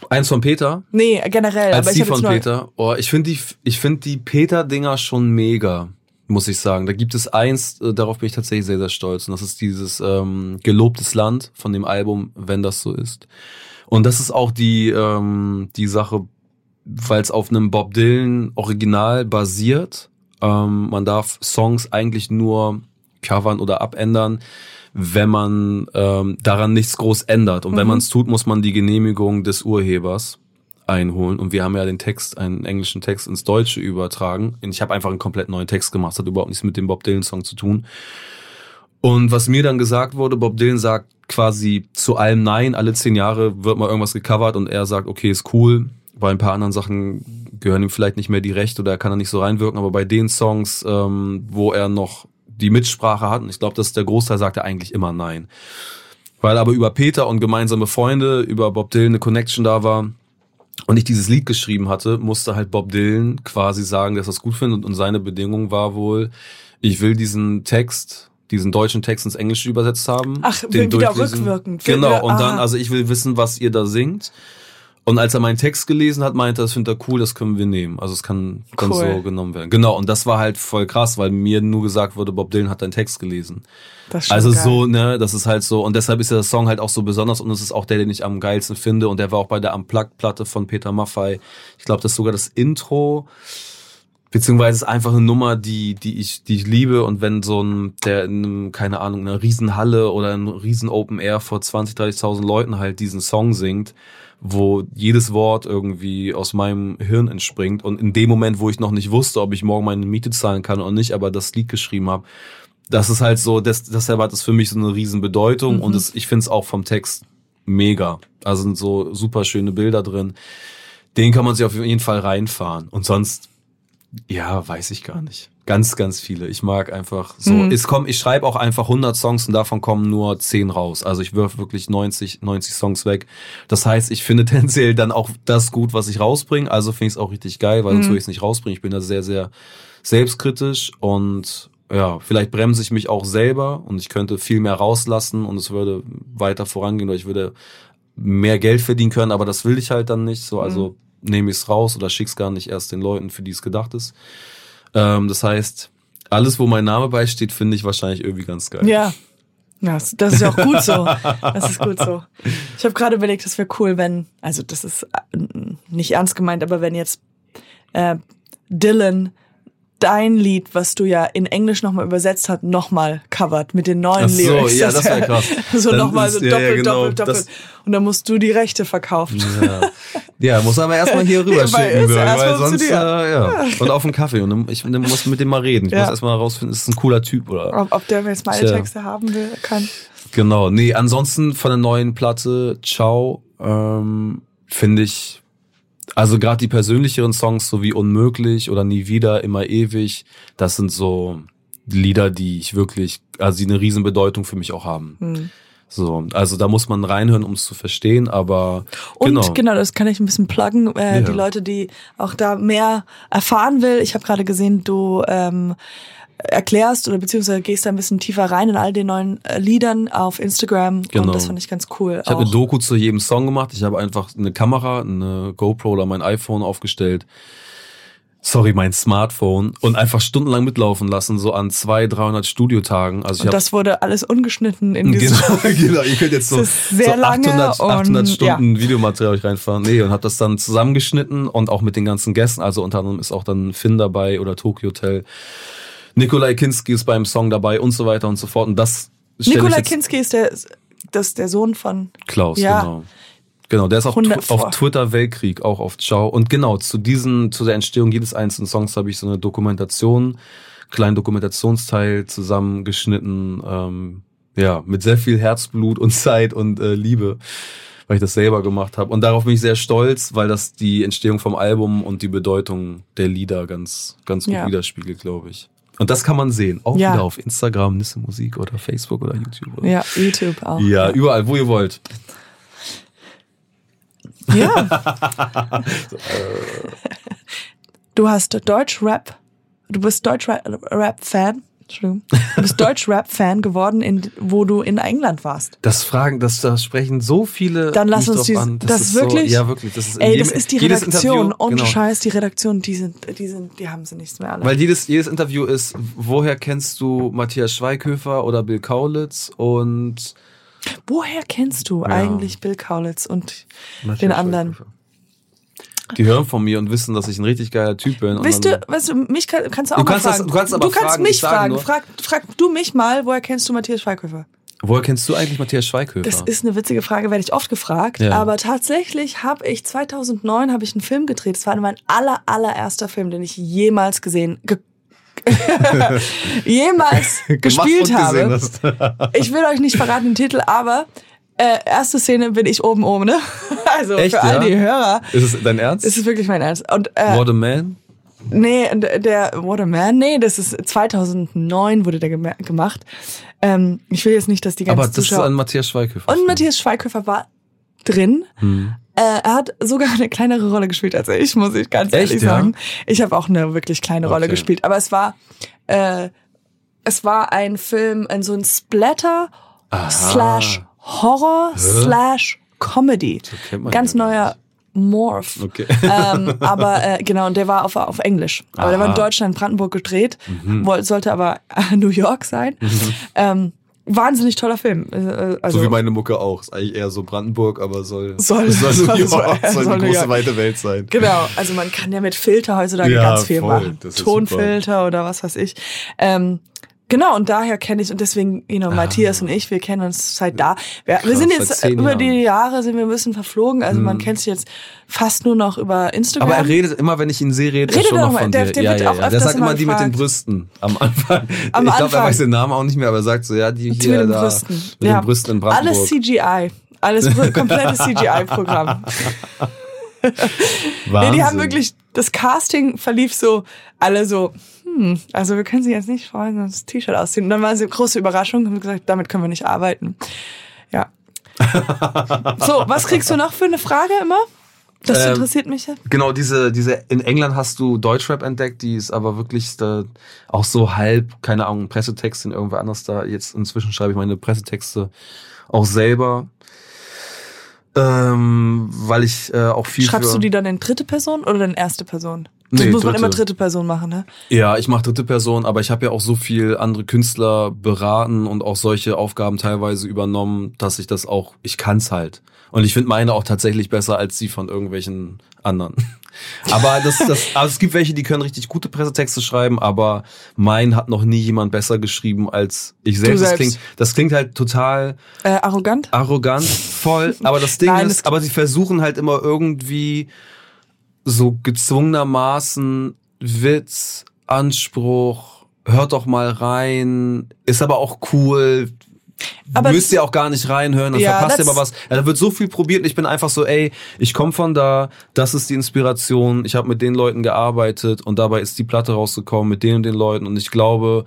Eins von Peter. Nee, generell. Als aber ich die von Peter. Oh, ich finde die, ich finde die Peter-Dinger schon mega, muss ich sagen. Da gibt es eins, äh, darauf bin ich tatsächlich sehr, sehr stolz. Und das ist dieses ähm, Gelobtes Land von dem Album, wenn das so ist. Und das ist auch die, ähm, die Sache, weil es auf einem Bob Dylan Original basiert. Ähm, man darf Songs eigentlich nur covern oder abändern, wenn man ähm, daran nichts groß ändert. Und wenn man es tut, muss man die Genehmigung des Urhebers einholen. Und wir haben ja den Text, einen englischen Text ins Deutsche übertragen. Und ich habe einfach einen komplett neuen Text gemacht. Das hat überhaupt nichts mit dem Bob Dylan-Song zu tun. Und was mir dann gesagt wurde, Bob Dylan sagt quasi zu allem Nein. Alle zehn Jahre wird mal irgendwas gecovert und er sagt, okay, ist cool. Bei ein paar anderen Sachen gehören ihm vielleicht nicht mehr die Rechte oder er kann da nicht so reinwirken. Aber bei den Songs, ähm, wo er noch die Mitsprache hat, und ich glaube, das ist der Großteil, sagt er eigentlich immer Nein. Weil aber über Peter und gemeinsame Freunde, über Bob Dylan eine Connection da war, und ich dieses Lied geschrieben hatte, musste halt Bob Dylan quasi sagen, dass er es gut findet. Und seine Bedingung war wohl, ich will diesen Text, diesen deutschen Text ins Englische übersetzt haben. Ach, den wieder rückwirkend. Genau, und dann, ah. also ich will wissen, was ihr da singt. Und als er meinen Text gelesen hat, meinte er, das findet er cool, das können wir nehmen. Also es kann dann Cool. so genommen werden. Genau, und das war halt voll krass, weil mir nur gesagt wurde, Bob Dylan hat deinen Text gelesen. Das Also geil. so, ne, das ist halt so, und deshalb ist der Song halt auch so besonders und es ist auch der, den ich am geilsten finde und der war auch bei der Unplugged-Platte von Peter Maffay. Ich glaube, das ist sogar das Intro, beziehungsweise ist einfach eine Nummer, die, die ich, die ich liebe und wenn so ein, der in einem, keine Ahnung, einer Riesenhalle oder ein riesen Open Air vor 20, 30.000 Leuten halt diesen Song singt, wo jedes Wort irgendwie aus meinem Hirn entspringt und in dem Moment, wo ich noch nicht wusste, ob ich morgen meine Miete zahlen kann oder nicht, aber das Lied geschrieben habe, das ist halt so, das, deshalb hat das für mich so eine riesen Bedeutung und es, ich finde es auch vom Text mega. Also sind so super schöne Bilder drin. Den kann man sich auf jeden Fall reinfahren. Und sonst, ja, weiß ich gar nicht. Ganz, ganz viele. Ich mag einfach so. Mhm. Es kommt, ich schreibe auch einfach 100 Songs und davon kommen nur 10 raus. Also ich wirf wirklich 90, 90 Songs weg. Das heißt, ich finde tendenziell dann auch das gut, was ich rausbringe. Also finde ich es auch richtig geil, weil sonst Mhm. würde ich es nicht rausbringen. Ich bin da sehr, sehr selbstkritisch und ja, vielleicht bremse ich mich auch selber und ich könnte viel mehr rauslassen und es würde weiter vorangehen oder ich würde mehr Geld verdienen können, aber das will ich halt dann nicht. So, also nehme ich es raus oder schick's gar nicht erst den Leuten, für die es gedacht ist. Ähm, das heißt, alles, wo mein Name beisteht, finde ich wahrscheinlich irgendwie ganz geil. Ja. Ja, das das ist ja auch gut so. Das ist gut so. Ich habe gerade überlegt, das wäre cool, wenn, also das ist äh, nicht ernst gemeint, aber wenn jetzt äh, Dylan dein Lied, was du ja in Englisch nochmal übersetzt hast, nochmal covert mit den neuen Ach so, Lyrics. ja, das wär krass. so nochmal so ja, ja, doppelt, genau, doppelt, doppelt. Und dann musst du die Rechte verkaufen. Ja, ja muss aber erstmal hier rüber Weil schicken, weil zu sonst, äh, ja. Und auf einen Kaffee. Und dann- ich dann muss mit dem mal reden. Ich Ja. muss erstmal herausfinden, ist ein cooler Typ oder. Ob, ob der jetzt meine. Texte haben will, kann. Genau. Nee, ansonsten von der neuen Platte, Ciao, ähm, finde ich, also gerade die persönlicheren Songs, so wie Unmöglich oder Nie wieder, immer ewig, das sind so Lieder, die ich wirklich, also die eine Riesenbedeutung für mich auch haben. Hm. So, also da muss man reinhören, um es zu verstehen, aber Und genau. genau. das kann ich ein bisschen pluggen. Äh, Ja. Die Leute, die auch da mehr erfahren will. Ich habe gerade gesehen, du ähm, erklärst oder beziehungsweise gehst da ein bisschen tiefer rein in all den neuen äh, Liedern auf Instagram. Genau. Und das fand ich ganz cool. Ich habe eine. Doku zu jedem Song gemacht. Ich habe einfach eine Kamera, eine GoPro oder mein iPhone aufgestellt. Sorry, mein Smartphone und einfach stundenlang mitlaufen lassen, so an zwei, 300 Studiotagen. Also ich und das wurde alles ungeschnitten in diesem genau, genau, ihr könnt jetzt so, so lange 800, und, 800 Stunden Videomaterial euch reinfahren. Nee, und habe das dann zusammengeschnitten und auch mit den ganzen Gästen. Also unter anderem ist auch dann Finn dabei oder Tokyo Hotel. Nikolai Kinski ist beim Song dabei und so weiter und so fort. Und das Nikolai Kinski ist der, das ist der Sohn von. Klaus, Ja. genau. Genau, der ist 100 Tw- auf. Twitter Weltkrieg, auch auf Ciao. Und genau, zu diesen, zu der Entstehung jedes einzelnen Songs habe ich so eine Dokumentation, kleinen Dokumentationsteil zusammengeschnitten, ähm, ja, mit sehr viel Herzblut und Zeit und äh, Liebe, weil ich das selber gemacht habe. Und darauf bin ich sehr stolz, weil das die Entstehung vom Album und die Bedeutung der Lieder ganz, ganz gut Ja. widerspiegelt, glaube ich. Und das kann man sehen, auch Ja. wieder auf Instagram, Nisse Musik oder Facebook oder YouTube. Oder Ja, YouTube auch. ja, überall, wo ihr wollt. Ja. Du hast Deutsch-Rap, du bist Deutsch-Rap-Fan, Entschuldigung. Du bist Deutsch-Rap-Fan geworden, in, wo du in England warst. Das fragen, das, das sprechen so viele. Dann lass uns die, an. das, ist wirklich, So, ja, wirklich. Das ist ey, jedem- das ist die Redaktion. Und genau. Scheiß, die Redaktion, die sind, die sind, die haben sie nichts mehr alle. Weil jedes, jedes Interview ist, woher kennst du Matthias Schweighöfer oder Bill Kaulitz und Woher kennst du Ja. eigentlich Bill Kaulitz und Matthias den anderen? Schweighöfer. Die hören von mir und wissen, dass ich ein richtig geiler Typ bin. Weißt du, weißt du, mich kann, kannst du auch Du kannst das- fragen. du kannst aber fragen, mich ich sage fragen. Frag, frag du mich mal, woher kennst du Matthias Schweighöfer? woher kennst du eigentlich Matthias Schweighöfer? Das ist eine witzige Frage, werde ich oft gefragt. Ja. Aber tatsächlich habe ich 2009 habe ich einen Film gedreht. Das war mein aller allererster Film, den ich jemals gesehen, ge jemals gespielt habe. Ich will euch nicht verraten den Titel, aber äh, erste Szene bin ich oben oben, ne? Also Echt, für all ja? die Hörer. ist es dein Ernst? ist es wirklich mein Ernst. Und äh, What a Man? Nee, der, der What a Man, nee, das ist 2009 wurde der gema- gemacht. Ähm, ich will jetzt nicht, dass die ganzen Aber das ist Zuschauer... ein Matthias Schweighöfer. Und Matthias Schweighöfer war drin. Hm. Äh, er hat sogar eine kleinere Rolle gespielt als ich, muss ich ganz Echt, ehrlich ja? sagen. Ich habe auch eine wirklich kleine Rolle Okay. gespielt, aber es war äh, es war ein Film, ein so ein Splatter Aha. slash Horror slash Comedy. man Ganz ja neuer Morph. Okay. ähm, aber äh, genau, und der war auf, auf Englisch. Aber der war in Aha. Mhm. Deutschland, Brandenburg gedreht, woll- sollte aber New York sein. Ähm, wahnsinnig toller Film. Also, so wie meine Mucke auch. Ist eigentlich eher so Brandenburg, aber soll, Soll- soll, soll- York, soll- soll, soll die New große weite Welt sein. Genau, also man kann ja mit Filter heutzutage Ja, ganz viel voll, machen. Tonfilter oder was weiß ich. Ähm, genau, und daher kenne ich, und deswegen, you know, Matthias und ich, wir kennen uns seit da. Wir, wir Ah. Krass, sind seit jetzt, über die Jahre sind wir ein bisschen verflogen, also man kennt sich jetzt fast nur noch über Instagram. Aber er redet immer, wenn ich ihn sehe, redet, Redet er schon noch von. Der- dir. der ja, ja, ja. Der sagt immer die mit den gefragt. Brüsten am Anfang. Am ich glaube, er weiß den Namen auch nicht mehr, aber er sagt so, ja, die Die hier mit den da, Brüsten. mit ja. den Brüsten in Brandenburg. Alles CGI. Alles komplettes CGI-Programm. Nee, die haben wirklich, das Casting verlief so, alle so, hm, also wir können sie jetzt nicht freuen, das T-Shirt ausziehen. Und dann war sie große Überraschung, haben gesagt, damit können wir nicht arbeiten. Ja. so, was kriegst du noch für eine Frage immer? Das Ähm, interessiert mich ja. Genau, diese, diese, in England hast du Deutschrap entdeckt, die ist aber wirklich da auch so halb, keine Ahnung, Pressetext in irgendwer anders da. Jetzt inzwischen schreibe ich meine Pressetexte auch selber. Ähm, weil ich äh, auch viel Schreibst für, du die dann in dritte Person oder in erste Person? Das Nee, muss man dritte. immer dritte Person machen, ne? Ja, ich mache dritte Person, aber ich habe ja auch so viel andere Künstler beraten und auch solche Aufgaben teilweise übernommen, dass ich das auch, ich kann's halt. Und ich finde meine auch tatsächlich besser als die von irgendwelchen anderen. Aber das, das, also es gibt welche, die können richtig gute Pressetexte schreiben, aber mein hat noch nie jemand besser geschrieben als ich selbst. Das selbst. klingt, das klingt halt total Äh, arrogant? arrogant, voll. Aber das Ding Nein, ist, das- aber sie versuchen halt immer irgendwie so gezwungenermaßen Witz, Anspruch, hört doch mal rein, ist aber auch cool. Aber- Müsst ihr auch gar nicht reinhören, dann Ja, verpasst ihr aber was. Ja, da wird so viel probiert und ich bin einfach so, ey, ich komme von da, das ist die Inspiration, ich habe mit den Leuten gearbeitet und dabei ist die Platte rausgekommen mit den und den Leuten und ich glaube,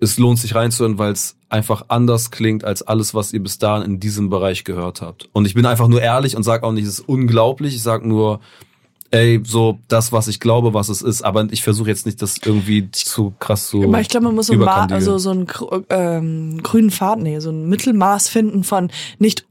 es lohnt sich reinzuhören, weil es einfach anders klingt als alles, was ihr bis dahin in diesem Bereich gehört habt. Und ich bin einfach nur ehrlich und sage auch nicht, es ist unglaublich. Ich sage nur, ey, so das, was ich glaube, was es ist. Aber ich versuche jetzt nicht, das irgendwie zu krass zu. Aber ich glaube, man muss so, also so einen ähm, grünen Faden, nee, so ein Mittelmaß finden von nicht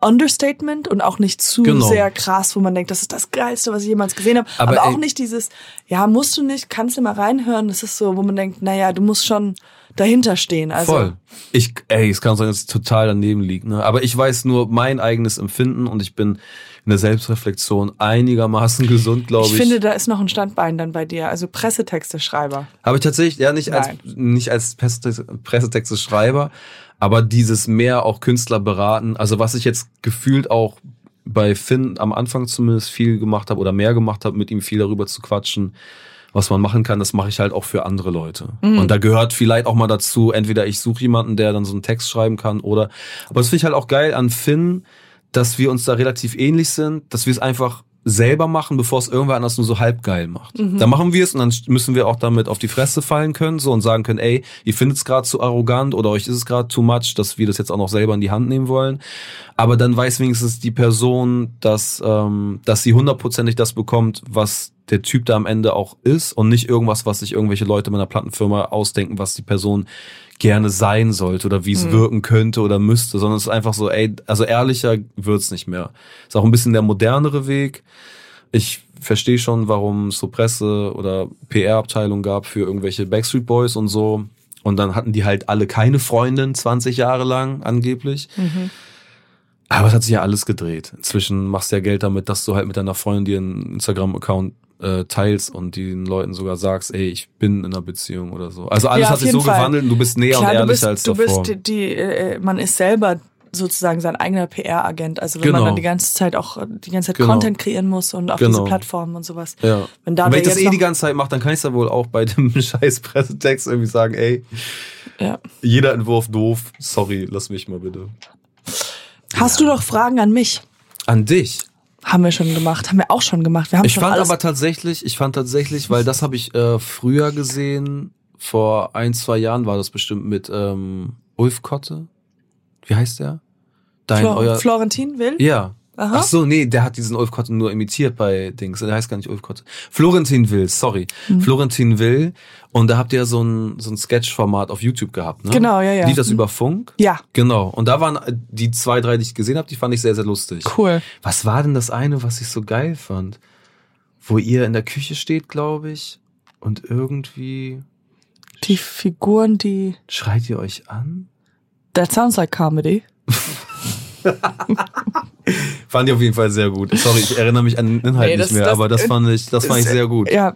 Understatement und auch nicht zu Genau. sehr krass, wo man denkt, das ist das Geilste, was ich jemals gesehen habe. Aber Aber, auch ey- nicht dieses, ja, musst du nicht, kannst du mal reinhören. Das ist so, wo man denkt, naja, du musst schon dahinter stehen. Also, Voll. Ich, ey, es kann sein, dass ich total daneben liege, ne? Aber ich weiß nur mein eigenes Empfinden und ich bin in der Selbstreflexion einigermaßen gesund, glaube Ich ich. finde, da ist noch ein Standbein dann bei dir. Also Pressetexte-Schreiber. Habe ich tatsächlich, ja, nicht als, Nein. nicht als Pressetext- Pressetexte-Schreiber, aber dieses mehr auch Künstler beraten. Also was ich jetzt gefühlt auch bei Finn am Anfang zumindest viel gemacht habe oder mehr gemacht habe, mit ihm viel darüber zu quatschen, was man machen kann, das mache ich halt auch für andere Leute. Und da gehört vielleicht auch mal dazu, entweder ich suche jemanden, der dann so einen Text schreiben kann oder, aber das finde ich halt auch geil an Finn, dass wir uns da relativ ähnlich sind, dass wir es einfach selber machen, bevor es irgendwer anders nur so halb geil macht. Dann machen wir es und dann müssen wir auch damit auf die Fresse fallen können so und sagen können, ey, ihr findet es gerade zu arrogant oder euch ist es gerade too much, dass wir das jetzt auch noch selber in die Hand nehmen wollen. Aber dann weiß wenigstens die Person, dass, ähm, dass sie hundertprozentig das bekommt, was der Typ da am Ende auch ist und nicht irgendwas, was sich irgendwelche Leute meiner Plattenfirma ausdenken, was die Person gerne sein sollte oder wie es wirken könnte oder müsste, sondern es ist einfach so, ey, also ehrlicher wird's nicht mehr. Ist auch ein bisschen der modernere Weg. Ich verstehe schon, warum es so Presse- oder PR-Abteilung gab für irgendwelche Backstreet Boys und so. Und dann hatten die halt alle keine Freundin 20 Jahre lang angeblich. Aber es hat sich ja alles gedreht. Inzwischen machst du ja Geld damit, dass du halt mit deiner Freundin einen Instagram-Account äh, teilst und den Leuten sogar sagst, ey, ich bin in einer Beziehung oder so. Also alles Ja, hat sich so Fall. gewandelt und du bist näher Klar, und du ehrlicher bist, als du davor. bist die, die äh, man ist selber sozusagen sein eigener PR-Agent. Also wenn Genau. man dann die ganze Zeit auch äh, die ganze Zeit Genau. Content kreieren muss und auf Genau. diese Plattformen und sowas. Ja. Wenn da und wenn ich das eh die ganze Zeit mache, dann kann ich es ja wohl auch bei dem scheiß Pressetext irgendwie sagen, ey, Ja. jeder Entwurf doof, sorry, lass mich mal bitte. Hast du noch Fragen an mich? An dich. Haben wir schon gemacht, haben wir auch schon gemacht. Wir haben Ich schon fand aber tatsächlich, ich fand tatsächlich, weil das habe ich äh, früher gesehen, vor ein, zwei Jahren war das bestimmt mit ähm, Ulf Kotte. Wie heißt der? Dein, Flor euer, Florentin will. ja. Aha. Ach so, nee, der hat diesen Ulf Kotte nur imitiert bei Dings. Der heißt gar nicht Ulf Kotte. Florentin Will, sorry. Mhm. Florentin Will. Und da habt ihr so ein, so ein Sketch-Format auf YouTube gehabt, ne? Genau, ja, ja. Lief das Mhm. über Funk? Ja, Genau. Und da waren die zwei, drei, die ich gesehen habe, die fand ich sehr, sehr lustig. cool. Was war denn das eine, was ich so geil fand? Wo ihr in der Küche steht, glaube ich, und irgendwie Die Figuren, die. schreit ihr euch an? That sounds like comedy. Fand ich auf jeden Fall sehr gut. Sorry, ich erinnere mich an den Inhalt Nee, das- nicht mehr, das- aber das fand ich, das fand ich sehr gut. Ja.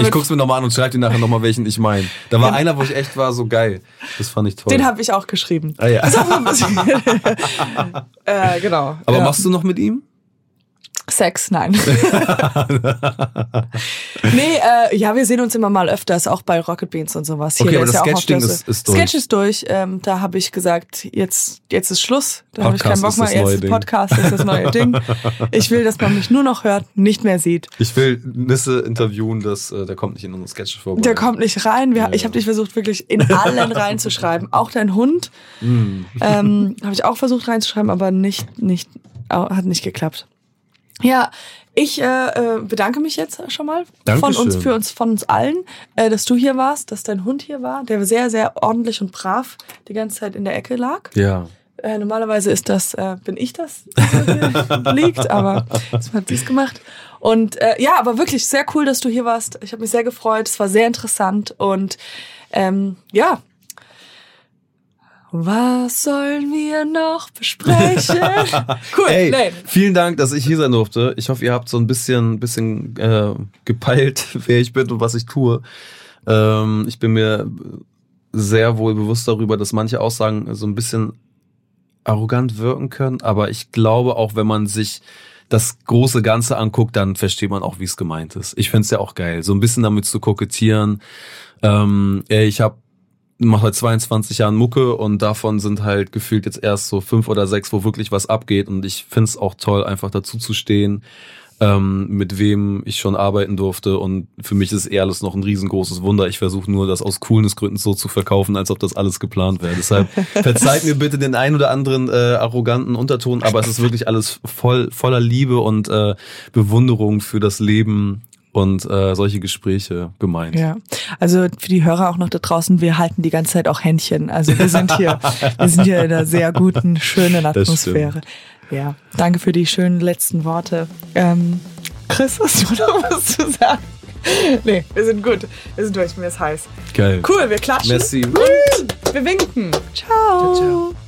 Ich guck's mir nochmal an und schreib dir nachher nochmal, welchen ich meine. Da war einer, wo ich echt war, so geil. Das fand ich toll. den habe ich auch geschrieben. ah, ja. äh, genau. Aber ja. machst du noch mit ihm? Sex, nein. nee, äh, ja, wir sehen uns immer mal öfters, auch bei Rocket Beans und sowas. Hier, Okay, aber ist das ja auch auf Sketch-Ding der- ist- ist durch. Sketch ist durch. Ähm, da habe ich gesagt, jetzt, jetzt ist Schluss. Da habe ich keinen Bock mehr. Jetzt Ding. Podcast ist das neue Ding. Ich will, dass man mich nur noch hört, nicht mehr sieht. Ich will Nisse interviewen, das, äh, der kommt nicht in unsere Sketche vorbei. Der kommt nicht rein. Wir, Ja. Ich habe dich versucht, wirklich in allen reinzuschreiben. Auch dein Hund Mm. ähm, habe ich auch versucht reinzuschreiben, aber nicht, nicht, hat nicht geklappt. Ja, ich äh, äh, bedanke mich jetzt schon mal von Dankeschön. uns, für uns, von uns allen, äh, dass du hier warst, dass dein Hund hier war, der sehr, sehr ordentlich und brav die ganze Zeit in der Ecke lag. Ja. Äh, normalerweise ist das, äh, bin ich das, der liegt, aber das hat sie es gemacht. Und äh, ja, aber wirklich sehr cool, dass du hier warst. Ich habe mich sehr gefreut. Es war sehr interessant und ähm, ja. Was sollen wir noch besprechen? cool. Ey, nee. Vielen Dank, dass ich hier sein durfte. Ich hoffe, ihr habt so ein bisschen, bisschen äh, gepeilt, wer ich bin und was ich tue. Ähm, ich bin mir sehr wohl bewusst darüber, dass manche Aussagen so ein bisschen arrogant wirken können, aber ich glaube auch, wenn man sich das große Ganze anguckt, dann versteht man auch, wie es gemeint ist. Ich find's ja auch geil, so ein bisschen damit zu kokettieren. Ähm, ich habe mache seit 22 Jahren Mucke und davon sind halt gefühlt jetzt erst so fünf oder sechs, wo wirklich was abgeht. Und ich find's auch toll, einfach dazu zu stehen, ähm, mit wem ich schon arbeiten durfte. Und für mich ist eher alles noch ein riesengroßes Wunder. Ich versuche nur, das aus Coolness-Gründen so zu verkaufen, als ob das alles geplant wäre. Deshalb verzeiht mir bitte den ein oder anderen äh, arroganten Unterton, aber es ist wirklich alles voll voller Liebe und äh, Bewunderung für das Leben und äh, solche Gespräche gemeint. Ja, also für die Hörer auch noch da draußen, wir halten die ganze Zeit auch Händchen. Also wir sind hier, wir sind hier in einer sehr guten, schönen Atmosphäre. Ja, danke für die schönen letzten Worte. Ähm, Chris, hast du noch was zu sagen? Nee, wir sind gut. Wir sind durch, mir ist heiß. Geil. Cool, wir klatschen. Merci. Und wir winken. Ciao. ciao, ciao.